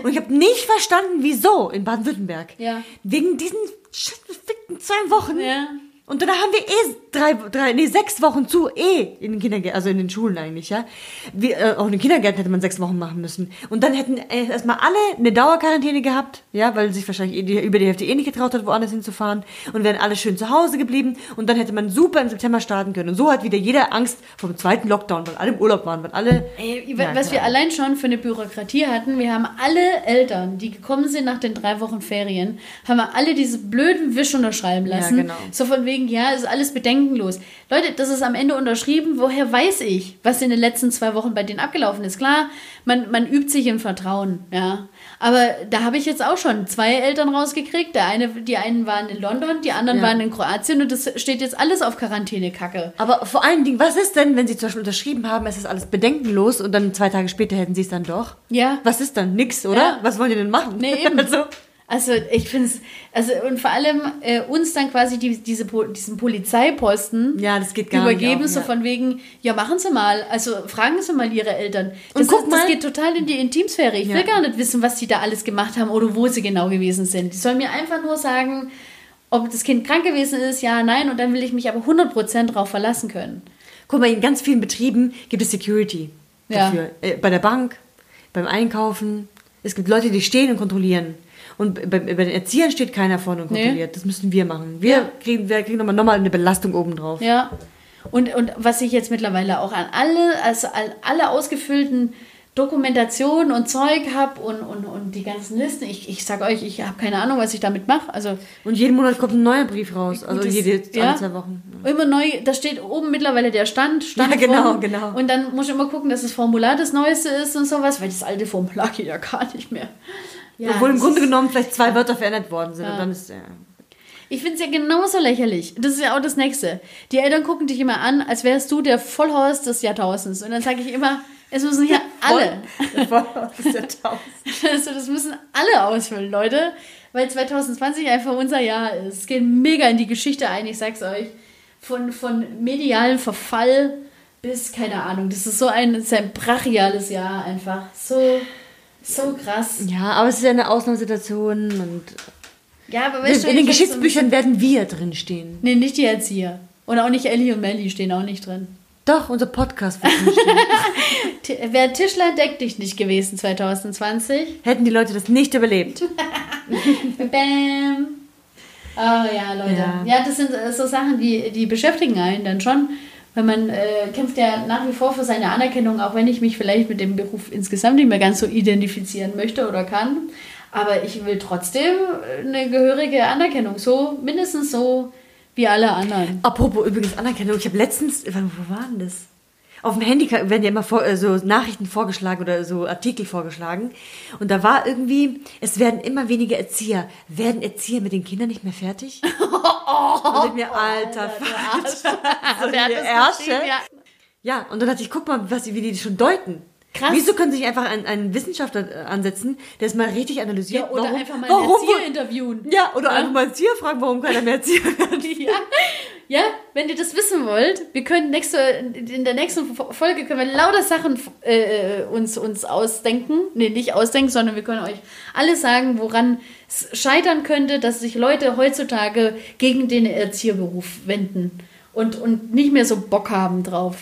Und ich habe nicht verstanden, wieso in Baden-Württemberg. Ja. Wegen diesen fickten zwei Wochen. Ja. Und dann haben wir eh drei, drei, nee, sechs Wochen zu, eh in den Kindergärten, also in den Schulen eigentlich, ja. Wir, äh, auch in den Kindergärten hätte man sechs Wochen machen müssen. Und dann hätten äh, erstmal alle eine Dauerquarantäne gehabt, ja, weil sich wahrscheinlich eh die, über die Hälfte eh nicht getraut hat, woanders hinzufahren. Und wären alle schön zu Hause geblieben. Und dann hätte man super im September starten können. Und so hat wieder jeder Angst vom zweiten Lockdown, weil alle im Urlaub waren, weil alle. Ey, Ja, was wir klar. allein schon für eine Bürokratie hatten, wir haben alle Eltern, die gekommen sind nach den drei Wochen Ferien, haben wir alle diese blöden Wisch unterschreiben Ja, lassen. genau. So von wegen, ja, ist alles bedenkenlos. Leute, das ist am Ende unterschrieben. Woher weiß ich, was in den letzten zwei Wochen bei denen abgelaufen ist? Klar, man, man übt sich im Vertrauen, ja. Aber da habe ich jetzt auch schon zwei Eltern rausgekriegt. Der eine, die einen waren in London, die anderen Ja. waren in Kroatien und das steht jetzt alles auf Quarantäne-Kacke. Aber vor allen Dingen, was ist denn, wenn sie zum Beispiel unterschrieben haben, es ist alles bedenkenlos und dann zwei Tage später hätten sie es dann doch? Ja. Was ist dann? Nix, oder? Ja. Was wollen die denn machen? Nee, eben. also, Also ich finde es, also und vor allem äh, uns dann quasi die, diese, diesen Polizeiposten ja, das geht gar übergeben, nicht. so auch, ja. von wegen, ja machen Sie mal, also fragen Sie mal Ihre Eltern. Das, Und guck ist, das mal- geht total in die Intimsphäre. Ich Ja. will gar nicht wissen, was die da alles gemacht haben oder wo sie genau gewesen sind. Die sollen mir einfach nur sagen, ob das Kind krank gewesen ist, ja, nein, und dann will ich mich aber 100% drauf verlassen können. Guck mal, in ganz vielen Betrieben gibt es Security Ja. dafür. Äh, bei der Bank, beim Einkaufen. Es gibt Leute, die stehen und kontrollieren. Und bei, bei den Erziehern steht keiner vorne und kontrolliert. Das müssen wir machen. Wir Ja. kriegen, wir kriegen nochmal, nochmal eine Belastung obendrauf. Ja. Und, und was ich jetzt mittlerweile auch an alle, also an alle ausgefüllten Dokumentationen und Zeug habe und, und, und die ganzen Listen, ich, ich sag euch, ich habe keine Ahnung, was ich damit mache. Also Und jeden Monat kommt ein neuer Brief raus. Also Gutes- jede, ja. alle zwei Wochen. immer neu, da steht oben mittlerweile der Stand, Stand Ja, genau, von- genau. Und dann muss ich immer gucken, dass das Formular das Neueste ist und sowas, weil das alte Formular geht ja gar nicht mehr. Ja, Obwohl im Grunde genommen vielleicht zwei Wörter verändert worden sind. Und dann ist ja. Ich finde es ja genauso lächerlich. Das ist ja auch das Nächste. Die Eltern gucken dich immer an, als wärst du der Vollhorst des Jahrtausends. Und dann sage ich immer, es müssen hier alle. Das ist ja tausend. Also das müssen alle ausfüllen, Leute. Weil 2020 einfach unser Jahr ist. Es geht mega in die Geschichte ein, ich sag's euch. Von, von medialem Verfall bis, keine Ahnung, das ist so ein, ist ein brachiales Jahr einfach. So, so krass. Ja, aber es ist ja eine Ausnahmesituation und Ja, aber in weißt du, den ich hab so Geschichtsbüchern werden wir drinstehen. Nee, nicht die Erzieher. Und auch nicht Ellie und Melly stehen auch nicht drin. Doch, unser Podcast wird drinstehen. Wer Tischler deck dich nicht gewesen 2020. Hätten die Leute das nicht überlebt. Bam. Oh ja, Leute. Ja. Ja, das sind so Sachen, die, die beschäftigen einen dann schon. Weil man äh, kämpft ja nach wie vor für seine Anerkennung, auch wenn ich mich vielleicht mit dem Beruf insgesamt nicht mehr ganz so identifizieren möchte oder kann. Aber ich will trotzdem äh, eine gehörige Anerkennung. So, mindestens so wie alle anderen. Apropos übrigens Anerkennung, ich habe letztens, wo war denn das? Auf dem Handy werden ja immer vor, äh, so Nachrichten vorgeschlagen oder so Artikel vorgeschlagen. Und da war irgendwie, es werden immer weniger Erzieher. Werden Erzieher mit den Kindern nicht mehr fertig? und ich mir, alter, Vater. so Wer hat das Ärsche. Ja. Ja, und dann dachte ich, guck mal, was, wie die das schon deuten. Krass. Wieso können sie nicht einfach einen, einen Wissenschaftler äh, ansetzen, der es mal richtig analysiert? Ja, oder warum, einfach mal einen warum, Erzieher interviewen. Ja, oder einfach mal einen Erzieher fragen, warum keiner mehr Erzieher wird. Ja. ja, wenn ihr das wissen wollt, wir können nächste, in der nächsten Folge können wir lauter Sachen äh, uns, uns ausdenken. Nee, nicht ausdenken, sondern wir können euch alles sagen, woran es scheitern könnte, dass sich Leute heutzutage gegen den Erzieherberuf wenden und, und nicht mehr so Bock haben drauf.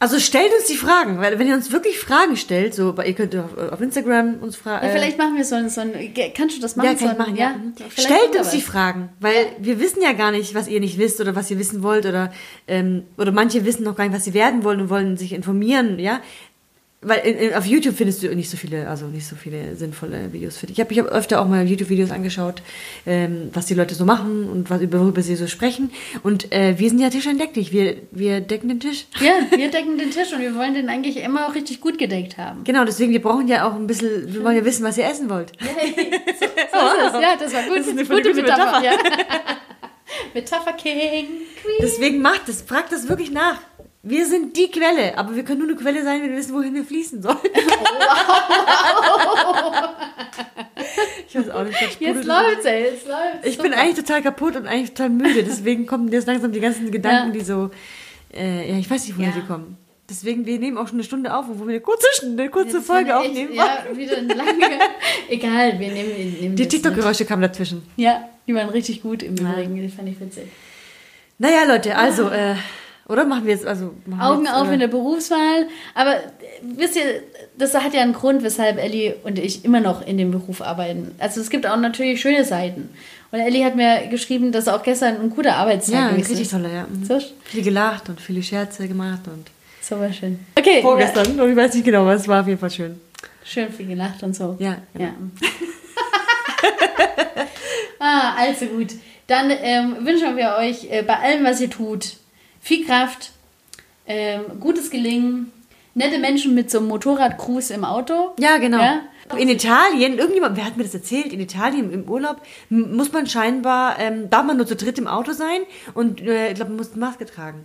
Also stellt uns die Fragen, weil wenn ihr uns wirklich Fragen stellt, so, ihr könnt auf, auf Instagram uns fragen. Ja, vielleicht machen wir so ein, so ein kannst du das machen? ja, so kann ein, ich machen, ja. Mhm. vielleicht Stellt uns die. Fragen, weil wir wissen ja gar nicht, was ihr nicht wisst oder was ihr wissen wollt oder, ähm, oder manche wissen noch gar nicht, was sie werden wollen und wollen sich informieren, ja. Weil in, in, auf YouTube findest du nicht so viele, also nicht so viele sinnvolle Videos für dich. Ich habe ich hab öfter auch mal YouTube-Videos angeschaut, ähm, was die Leute so machen und was, über- worüber sie so sprechen. Und äh, wir sind ja tischentdecklich. Wir, wir decken den Tisch. Ja, wir decken den Tisch und wir wollen den eigentlich immer auch richtig gut gedeckt haben. Genau, deswegen, wir brauchen ja auch ein bisschen, wir wollen ja wissen, was ihr essen wollt. So ist es. Ja, das war gut. Das ist eine gute gute Metapher. Metapher. Ja. Metapher King. Queen. Deswegen macht es, fragt das wirklich nach. Wir sind die Quelle, aber wir können nur eine Quelle sein, wenn wir wissen, wohin wir fließen sollen. ich weiß auch nicht, was. Jetzt läuft's, ey. Jetzt läuft's. Ich bin eigentlich total kaputt und eigentlich total müde. Deswegen kommen jetzt langsam die ganzen Gedanken, Ja. die so, äh, ja, ich weiß nicht, woher Ja. sie kommen. Deswegen, wir nehmen auch schon eine Stunde auf, wo wir eine kurze, eine kurze Folge echt- aufnehmen. Ja, wieder eine lange. Egal, wir nehmen, wir nehmen Die TikTok-Geräusche kamen dazwischen. Ja, die waren richtig gut im Übrigen. Die fand ich witzig. Naja, Leute, also, äh, oder machen wir jetzt, also, Augen jetzt, auf in der Berufswahl. Aber wisst ihr, das hat ja einen Grund, weshalb Ellie und ich immer noch in dem Beruf arbeiten. Also es gibt auch natürlich schöne Seiten. Und Ellie hat mir geschrieben, dass auch gestern ein guter Arbeitstag Ja, ein gewesen richtig ist. toller, ja. Mhm. So, Viel gelacht und viele Scherze gemacht und. so war schön. Okay, Vorgestern, und ich weiß nicht genau, aber es war auf jeden Fall schön. Ja, schön viel gelacht und so. Ja, genau. Ja. ah, also gut. Dann ähm, wünschen wir euch äh, bei allem, was ihr tut, viel Kraft, ähm, gutes Gelingen, nette Menschen mit so einem Motorradcruise im Auto. Ja, genau. Ja? In Italien, irgendjemand, wer hat mir das erzählt? In Italien im Urlaub muss man scheinbar, ähm, darf man nur zu dritt im Auto sein und äh, ich glaube, man muss eine Maske tragen.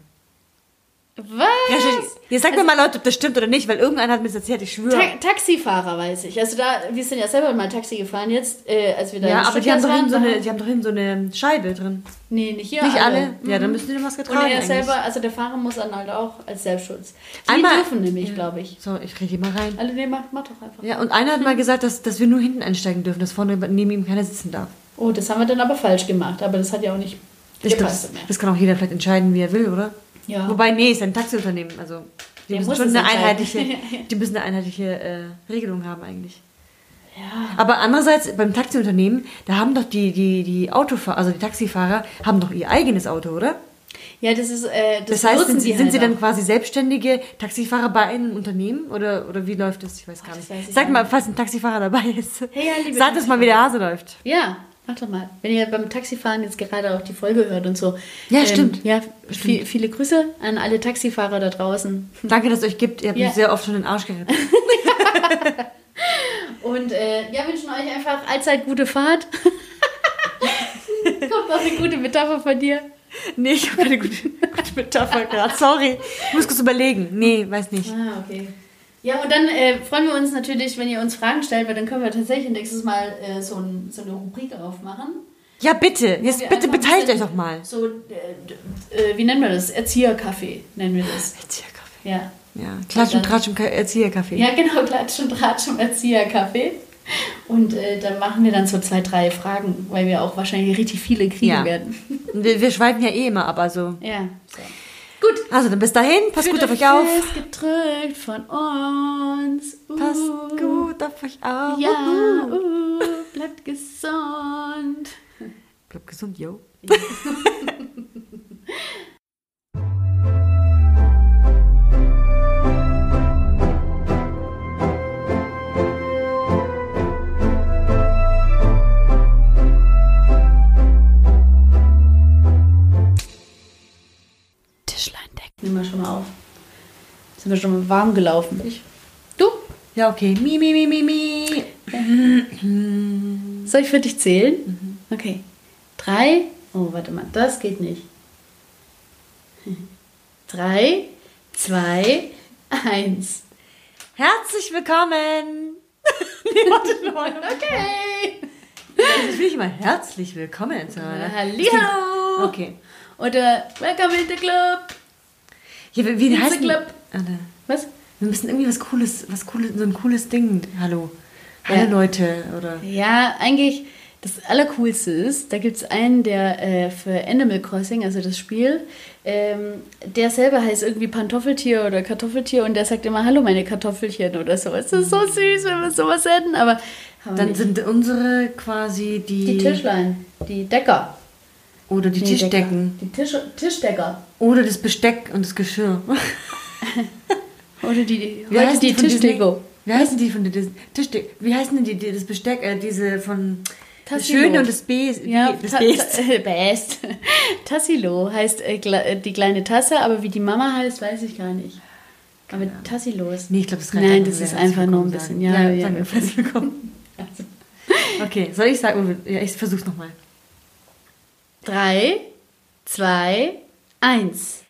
Was? Ihr sagt mir mal, Leute, ob das stimmt oder nicht, weil irgendeiner hat mir das erzählt, ich schwöre. Ta Taxifahrer weiß ich. Also da, wir sind ja selber mal Taxi gefahren jetzt, äh, als wir da Ja, aber die haben, doch hinten so eine, die haben doch hinten so eine Scheibe drin. Nee, nicht hier Nicht alle? Mhm. Ja, dann müssen die eine Maske Und tragen. er eigentlich. selber, also der Fahrer muss dann halt auch als Selbstschutz. Die Einmal- dürfen nämlich, glaube ich. So, ich rede hier mal rein. Alle, nee, mach, mach doch einfach. Ja, und einer hat mal gesagt, dass, dass wir nur hinten einsteigen dürfen, dass vorne neben ihm keiner sitzen darf. Oh, das haben wir dann aber falsch gemacht, aber das hat ja auch nicht Ich glaub, das, das kann auch jeder vielleicht entscheiden, wie er will, oder? Ja. Wobei, nee, ist ein Taxiunternehmen. Also, die Der müssen schon eine einheitliche, die müssen eine einheitliche äh, Regelung haben eigentlich. Ja. Aber andererseits, beim Taxiunternehmen, da haben doch die, die, die Autofahrer, also die Taxifahrer, haben doch ihr eigenes Auto, oder? Ja, das ist, äh, das, Das heißt, sind, sie sind halt sie dann auch. quasi selbstständige Taxifahrer bei einem Unternehmen? Oder, oder wie läuft das? Ich weiß gar Ach, nicht. weiß Sag mal, falls ein Taxifahrer dabei ist. Hey, ja, Sag das mal, wie der Hase läuft. Ja, mach doch mal. Wenn ihr beim Taxifahren jetzt gerade auch die Folge hört und so. Ja, stimmt. Ja, viel, viele Grüße an alle Taxifahrer da draußen. Danke, dass es euch gibt. Ihr habt Ja. mich sehr oft schon den Arsch gerettet. Und äh, ja, wünschen euch einfach allzeit gute Fahrt. Kommt auch eine gute Metapher von dir. Nee, ich habe keine gute, gute Metapher gerade. Sorry. Ich muss kurz überlegen. Nee, weiß nicht. Ah, okay. Ja, und dann äh, freuen wir uns natürlich, wenn ihr uns Fragen stellt, weil dann können wir tatsächlich nächstes Mal äh, so, ein, so eine Rubrik aufmachen. Ja, bitte. Jetzt bitte beteiligt euch doch mal. So, äh, äh, wie nennen wir das? Erzieherkaffee nennen wir das. Erzieherkaffee. Ja. Ja, Klatsch und Tratsch im Ka- Erzieherkaffee. Ja, genau, Klatsch und Tratsch im Erzieherkaffee. Und äh, dann machen wir dann so zwei, drei Fragen, weil wir auch wahrscheinlich richtig viele kriegen Ja. werden. Wir, wir schweifen ja eh immer ab, also. Ja. So. Gut. Also, dann bis dahin. Passt gut auf euch auf. Gedrückt von uns. Uh, Passt gut auf euch auf. Ja, Uhu. uh, bleibt gesund. Bleibt gesund, yo. Tischlein Sind wir schon mal warm gelaufen? Ich. Du? Ja, okay. Mi, mi, mi, mi, mi. Soll ich für dich zählen? Okay. Drei. Oh, warte mal, das geht nicht. Drei, zwei, eins. Herzlich willkommen. nee, warte noch. Okay. Das will ich immer herzlich willkommen sagen. Hallihallo. Okay. Oder Welcome in the Club. Ja, wie, wie heißt Was? Wir müssen irgendwie was cooles, was cooles, so ein cooles Ding. Hallo. Hallo Ja. Leute, oder? Ja, eigentlich das Allercoolste ist, da gibt es einen, der äh, für Animal Crossing, also das Spiel, ähm, der selber heißt irgendwie Pantoffeltier oder Kartoffeltier und der sagt immer Hallo meine Kartoffelchen oder so. Es ist so süß, wenn wir sowas hätten, aber Dann sind unsere quasi die, die Tischlein, die Decker. Oder die Nee, Tischdecken Decker. Die Tisch, Tischdecker. oder das Besteck und das Geschirr. Oder die, Wie heißen die Disney? Tischdeko. Wie heißen die von der Tischdeck? Wie heißen denn die, die das Besteck, äh, diese von das Tassilo. Schöne und das Ja, Best. äh, Best. Tassilo heißt äh, äh, die kleine Tasse, aber wie die Mama heißt, weiß ich gar nicht. Aber Tassilo ist. Nee, ich glaube, das reicht Nein, das ist einfach nur ein bisschen. sagen. Ja, ja, ja, sagen wir willkommen. Okay, soll ich sagen? Ja, ich versuch's nochmal. Drei, zwei, eins.